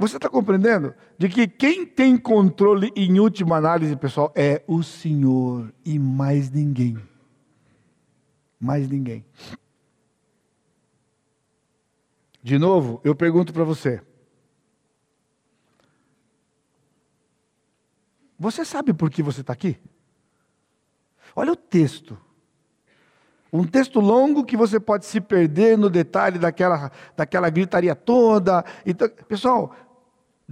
[SPEAKER 1] Você está compreendendo? De que quem tem controle em última análise, pessoal, é o Senhor e mais ninguém. Mais ninguém. De novo, eu pergunto para você. Você sabe por que você está aqui? Olha o texto. Um texto longo que você pode se perder no detalhe daquela, daquela gritaria toda. Então, pessoal,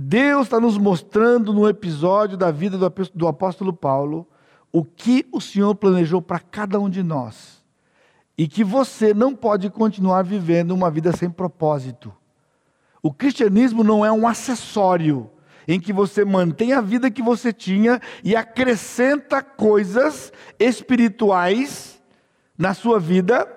[SPEAKER 1] Deus está nos mostrando no episódio da vida do, apóstolo Paulo o que o Senhor planejou para cada um de nós e que você não pode continuar vivendo uma vida sem propósito. O cristianismo não é um acessório em que você mantém a vida que você tinha e acrescenta coisas espirituais na sua vida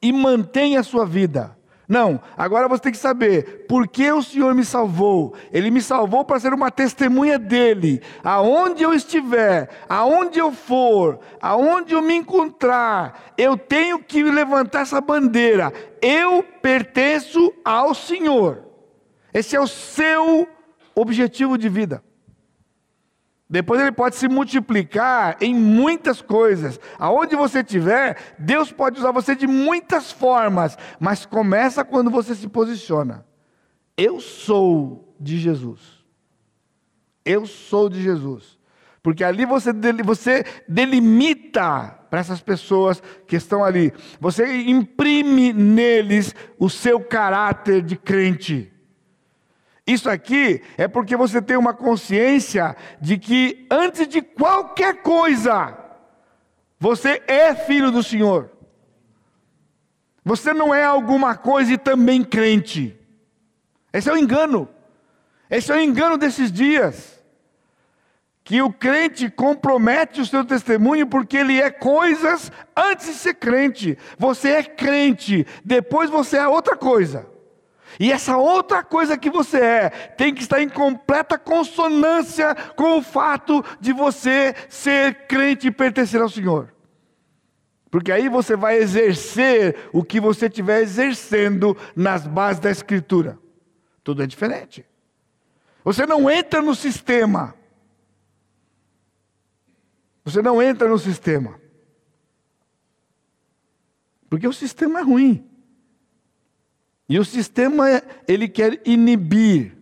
[SPEAKER 1] e mantém a sua vida. Não, agora você tem que saber por que o Senhor me salvou. Ele me salvou para ser uma testemunha dele. Aonde eu estiver, aonde eu for, aonde eu me encontrar, eu tenho que levantar essa bandeira. Eu pertenço ao Senhor. Esse é o seu objetivo de vida. Depois ele pode se multiplicar em muitas coisas. Aonde você estiver, Deus pode usar você de muitas formas, mas começa quando você se posiciona. Eu sou de Jesus. Eu sou de Jesus. Porque ali você, você delimita para essas pessoas que estão ali, você imprime neles o seu caráter de crente. Isso aqui é porque você tem uma consciência de que antes de qualquer coisa, você é filho do Senhor. Você não é alguma coisa e também crente. Esse é o engano. Esse é o engano desses dias. Que o crente compromete o seu testemunho porque ele é coisas antes de ser crente. Você é crente, depois você é outra coisa. E essa outra coisa que você é tem que estar em completa consonância com o fato de você ser crente e pertencer ao Senhor. Porque aí você vai exercer o que você estiver exercendo nas bases da Escritura. Tudo é diferente. Você não entra no sistema. Você não entra no sistema. Porque o sistema é ruim. E o sistema, ele quer inibir.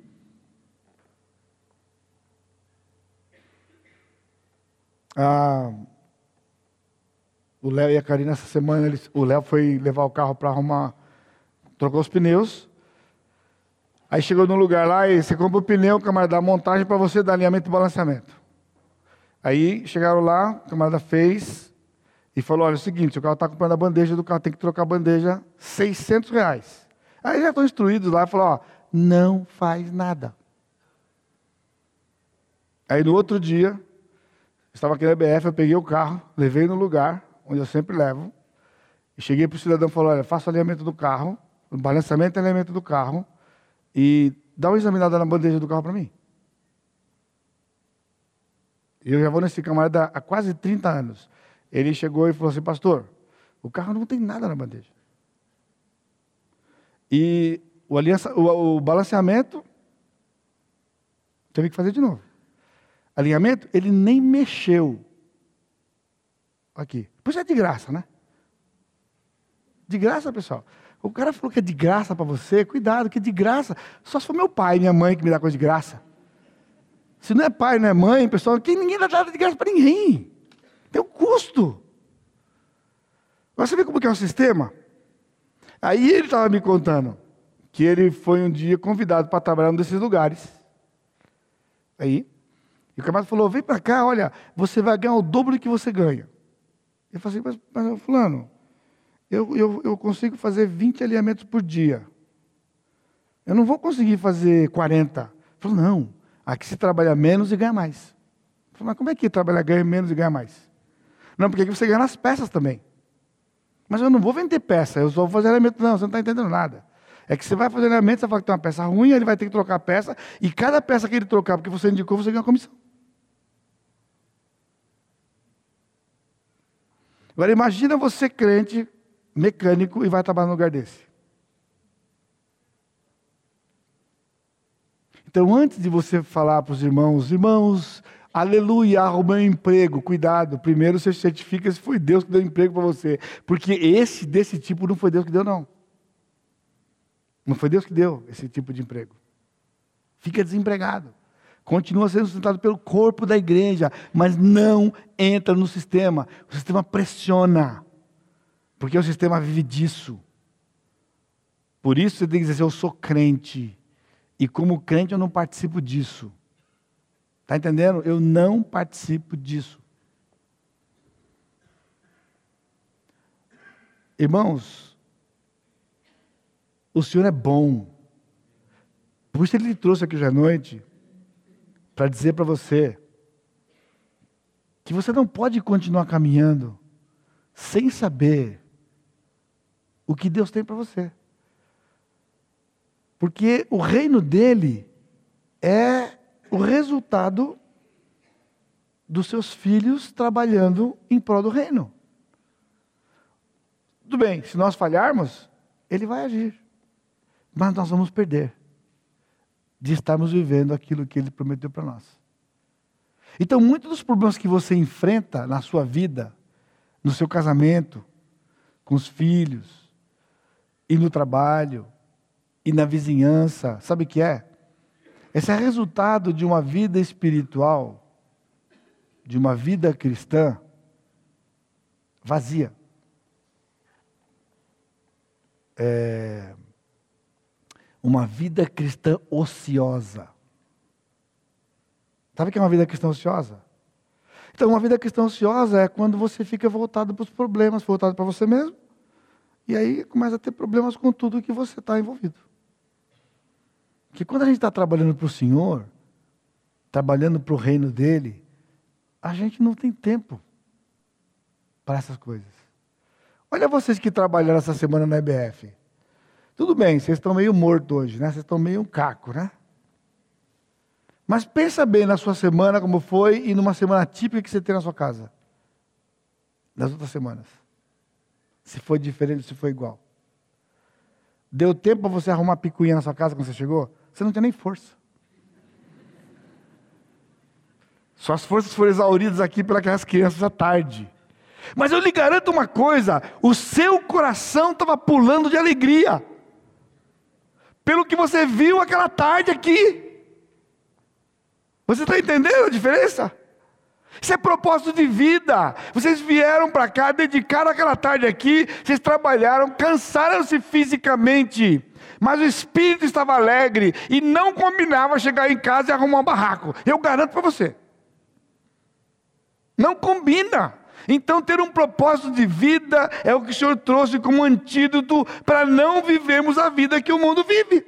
[SPEAKER 1] O Léo e a Karina, essa semana, eles, o Léo foi levar o carro para arrumar, trocou os pneus. Aí chegou num lugar lá e você compra o pneu, o camarada dá montagem para você dar alinhamento e balanceamento. Aí chegaram lá, o camarada fez e falou: olha, é o seguinte, o carro está comprando a bandeja do carro, tem que trocar a bandeja, 600 reais. Aí já estão instruídos lá, falou, ó, não faz nada. Aí no outro dia, estava aqui na BF, eu peguei o carro, levei no lugar, onde eu sempre levo, e cheguei para o cidadão e falei, olha, faça o alinhamento do carro, o balanceamento e alinhamento do carro, e dá uma examinada na bandeja do carro para mim. E eu já vou nesse camarada há quase 30 anos. Ele chegou e falou assim, pastor, o carro não tem nada na bandeja. E o, aliança, o, o balanceamento teve que fazer de novo. Alinhamento, ele nem mexeu. Aqui. Pois é de graça, né? De graça, pessoal. O cara falou que é de graça para você, cuidado, que é de graça. Só se for meu pai e minha mãe que me dá coisa de graça. Se não é pai, não é mãe, pessoal, que ninguém dá nada de graça para ninguém. Tem um custo. Agora você vê como que é o sistema? Aí ele estava me contando que ele foi um dia convidado para trabalhar num desses lugares. Aí, e o camarada falou: vem para cá, olha, você vai ganhar o dobro do que você ganha. Eu falei assim, mas, mas fulano, eu, eu, eu consigo fazer 20 alinhamentos por dia. Eu não vou conseguir fazer 40. Ele falou, não, aqui se trabalha menos e ganha mais. Eu falei, mas como é que trabalha ganha menos e ganha mais? Não, porque aqui você ganha nas peças também. Mas eu não vou vender peça, eu só vou fazer alimento. Não, você não está entendendo nada. É que você vai fazer alimento, você vai falar que tem uma peça ruim, ele vai ter que trocar a peça, e cada peça que ele trocar, porque você indicou, você ganha uma comissão. Agora imagina você crente, mecânico, e vai trabalhar no lugar desse. Então, antes de você falar para os irmãos, irmãos, Aleluia, arrumei um emprego. Cuidado, primeiro você certifica se foi Deus que deu emprego para você. Porque esse desse tipo não foi Deus que deu, não. Não foi Deus que deu esse tipo de emprego. Fica desempregado. Continua sendo sustentado pelo corpo da igreja, mas não entra no sistema. O sistema pressiona. Porque o sistema vive disso. Por isso você tem que dizer: Eu sou crente. E como crente eu não participo disso. Está entendendo? Eu não participo disso. Irmãos, o Senhor é bom. Por isso Ele lhe trouxe aqui hoje à noite para dizer para você que você não pode continuar caminhando sem saber o que Deus tem para você. Porque o reino dele é o resultado dos seus filhos trabalhando em prol do reino. Tudo bem, se nós falharmos, ele vai agir. Mas nós vamos perder de estarmos vivendo aquilo que ele prometeu para nós. Então, muitos dos problemas que você enfrenta na sua vida, no seu casamento, com os filhos, e no trabalho, e na vizinhança, sabe o que é? Esse é resultado de uma vida espiritual, de uma vida cristã vazia. É uma vida cristã ociosa. Sabe o que é uma vida cristã ociosa? Então, uma vida cristã ociosa é quando você fica voltado para os problemas, voltado para você mesmo, e aí começa a ter problemas com tudo que você está envolvido. Que quando a gente está trabalhando para o Senhor, trabalhando para o reino dele, a gente não tem tempo para essas coisas. Olha vocês que trabalharam essa semana na EBF. Tudo bem, vocês estão meio mortos hoje, né? Vocês estão meio um caco, né? Mas pensa bem na sua semana como foi e numa semana típica que você tem na sua casa. Das outras semanas. Se foi diferente, se foi igual. Deu tempo para você arrumar picuinha na sua casa quando você chegou? Você não tem nem força. Suas forças foram exauridas aqui pelas crianças à tarde. Mas eu lhe garanto uma coisa: o seu coração estava pulando de alegria. Pelo que você viu aquela tarde aqui. Você está entendendo a diferença? Isso é propósito de vida. Vocês vieram para cá, dedicaram aquela tarde aqui, vocês trabalharam, cansaram-se fisicamente mas o espírito estava alegre e não combinava chegar em casa e arrumar um barraco. Eu garanto para você. Não combina. Então, ter um propósito de vida é o que o Senhor trouxe como antídoto para não vivermos a vida que o mundo vive.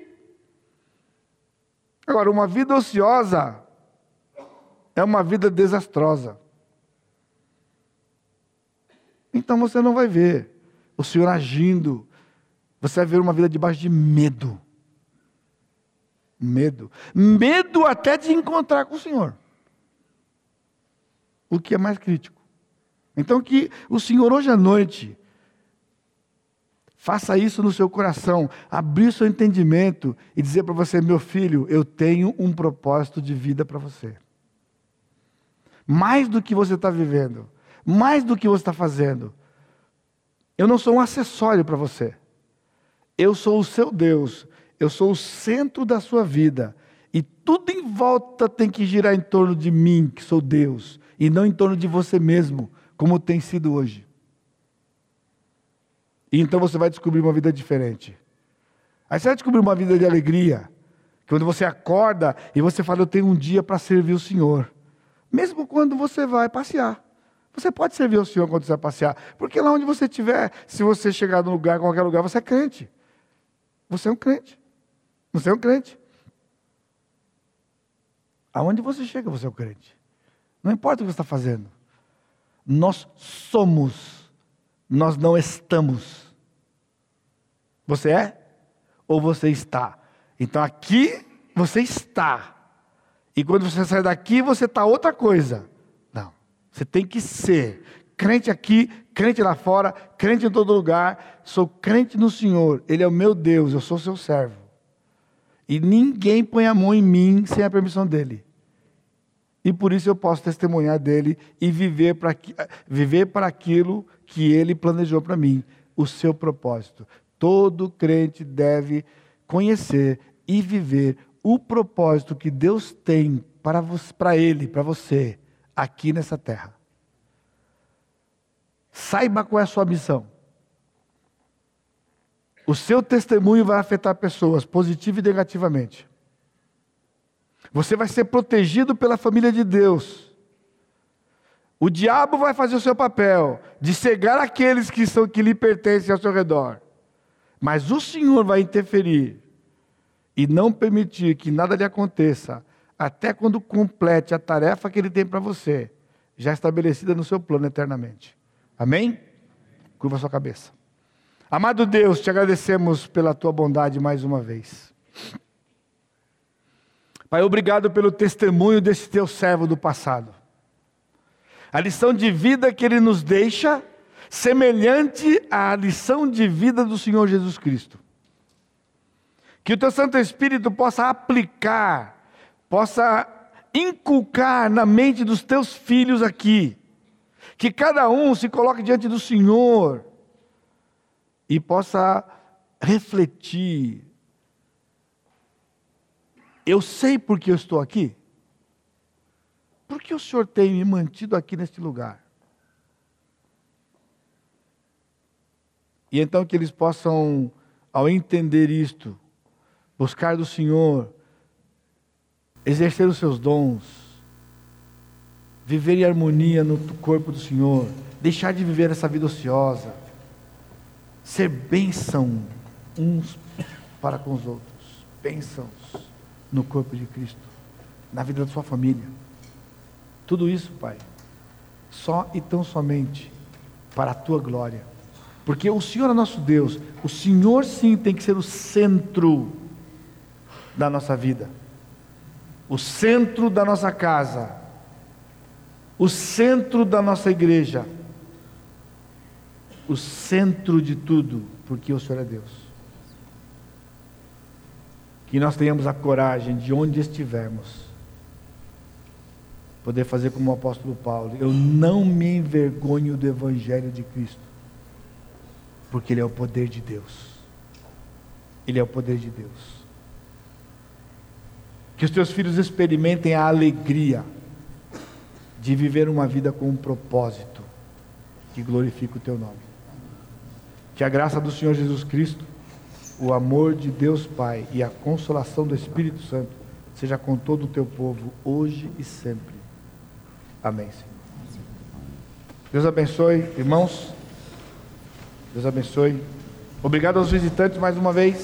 [SPEAKER 1] Agora, uma vida ociosa é uma vida desastrosa. Então você não vai ver o Senhor agindo você vai ver uma vida debaixo de medo. Medo. Medo até de encontrar com o Senhor. O que é mais crítico. Então, que o Senhor hoje à noite faça isso no seu coração, abrir seu entendimento e dizer para você, meu filho, eu tenho um propósito de vida para você. Mais do que você está vivendo, mais do que você está fazendo. Eu não sou um acessório para você. Eu sou o seu Deus, eu sou o centro da sua vida. E tudo em volta tem que girar em torno de mim, que sou Deus, e não em torno de você mesmo, como tem sido hoje. E então você vai descobrir uma vida diferente. Aí você vai descobrir uma vida de alegria. Quando você acorda e você fala, eu tenho um dia para servir o Senhor. Mesmo quando você vai passear. Você pode servir o Senhor quando você vai passear. Porque lá onde você estiver, se você chegar num lugar, qualquer lugar, você é crente. Você é um crente. Você é um crente. Aonde você chega, você é um crente. Não importa o que você está fazendo. Nós somos, nós não estamos. Você é ou você está? Então aqui você está. E quando você sai daqui, você está outra coisa. Não. Você tem que ser crente aqui, crente lá fora, crente em todo lugar. Sou crente no Senhor. Ele é o meu Deus, eu sou seu servo. E ninguém põe a mão em mim sem a permissão dele. E por isso eu posso testemunhar dele e viver para viver aquilo que ele planejou para mim, o seu propósito. Todo crente deve conhecer e viver o propósito que Deus tem para, você, para ele, para você, aqui nessa terra. Saiba qual é a sua missão. O seu testemunho vai afetar pessoas, positivo e negativamente. Você vai ser protegido pela família de Deus. O diabo vai fazer o seu papel de cegar aqueles que são que lhe pertencem ao seu redor. Mas o Senhor vai interferir e não permitir que nada lhe aconteça até quando complete a tarefa que ele tem para você, já estabelecida no seu plano eternamente. Amém? Curva sua cabeça. Amado Deus, te agradecemos pela tua bondade mais uma vez. Pai, obrigado pelo testemunho desse teu servo do passado. A lição de vida que ele nos deixa, semelhante à lição de vida do Senhor Jesus Cristo. Que o teu Santo Espírito possa aplicar, possa inculcar na mente dos teus filhos aqui. Que cada um se coloque diante do Senhor e possa refletir. Eu sei porque eu estou aqui. Por que o Senhor tem me mantido aqui neste lugar? E então que eles possam, ao entender isto, buscar do Senhor, exercer os seus dons, viver em harmonia no corpo do Senhor, deixar de viver essa vida ociosa, ser bênção uns para com os outros, bênçãos no corpo de Cristo, na vida da sua família. Tudo isso, Pai, só e tão somente para a tua glória. Porque o Senhor é nosso Deus, o Senhor sim tem que ser o centro da nossa vida, o centro da nossa casa, o centro da nossa igreja, o centro de tudo, porque o Senhor é Deus. Que nós tenhamos a coragem de onde estivermos, poder fazer como o apóstolo Paulo: eu não me envergonho do Evangelho de Cristo, porque Ele é o poder de Deus. Ele é o poder de Deus. Que os teus filhos experimentem a alegria de viver uma vida com um propósito que glorifica o teu nome. Que a graça do Senhor Jesus Cristo, o amor de Deus Pai e a consolação do Espírito Santo seja com todo o teu povo, hoje e sempre. Amém, Senhor. Deus abençoe, irmãos. Deus abençoe. Obrigado aos visitantes mais uma vez.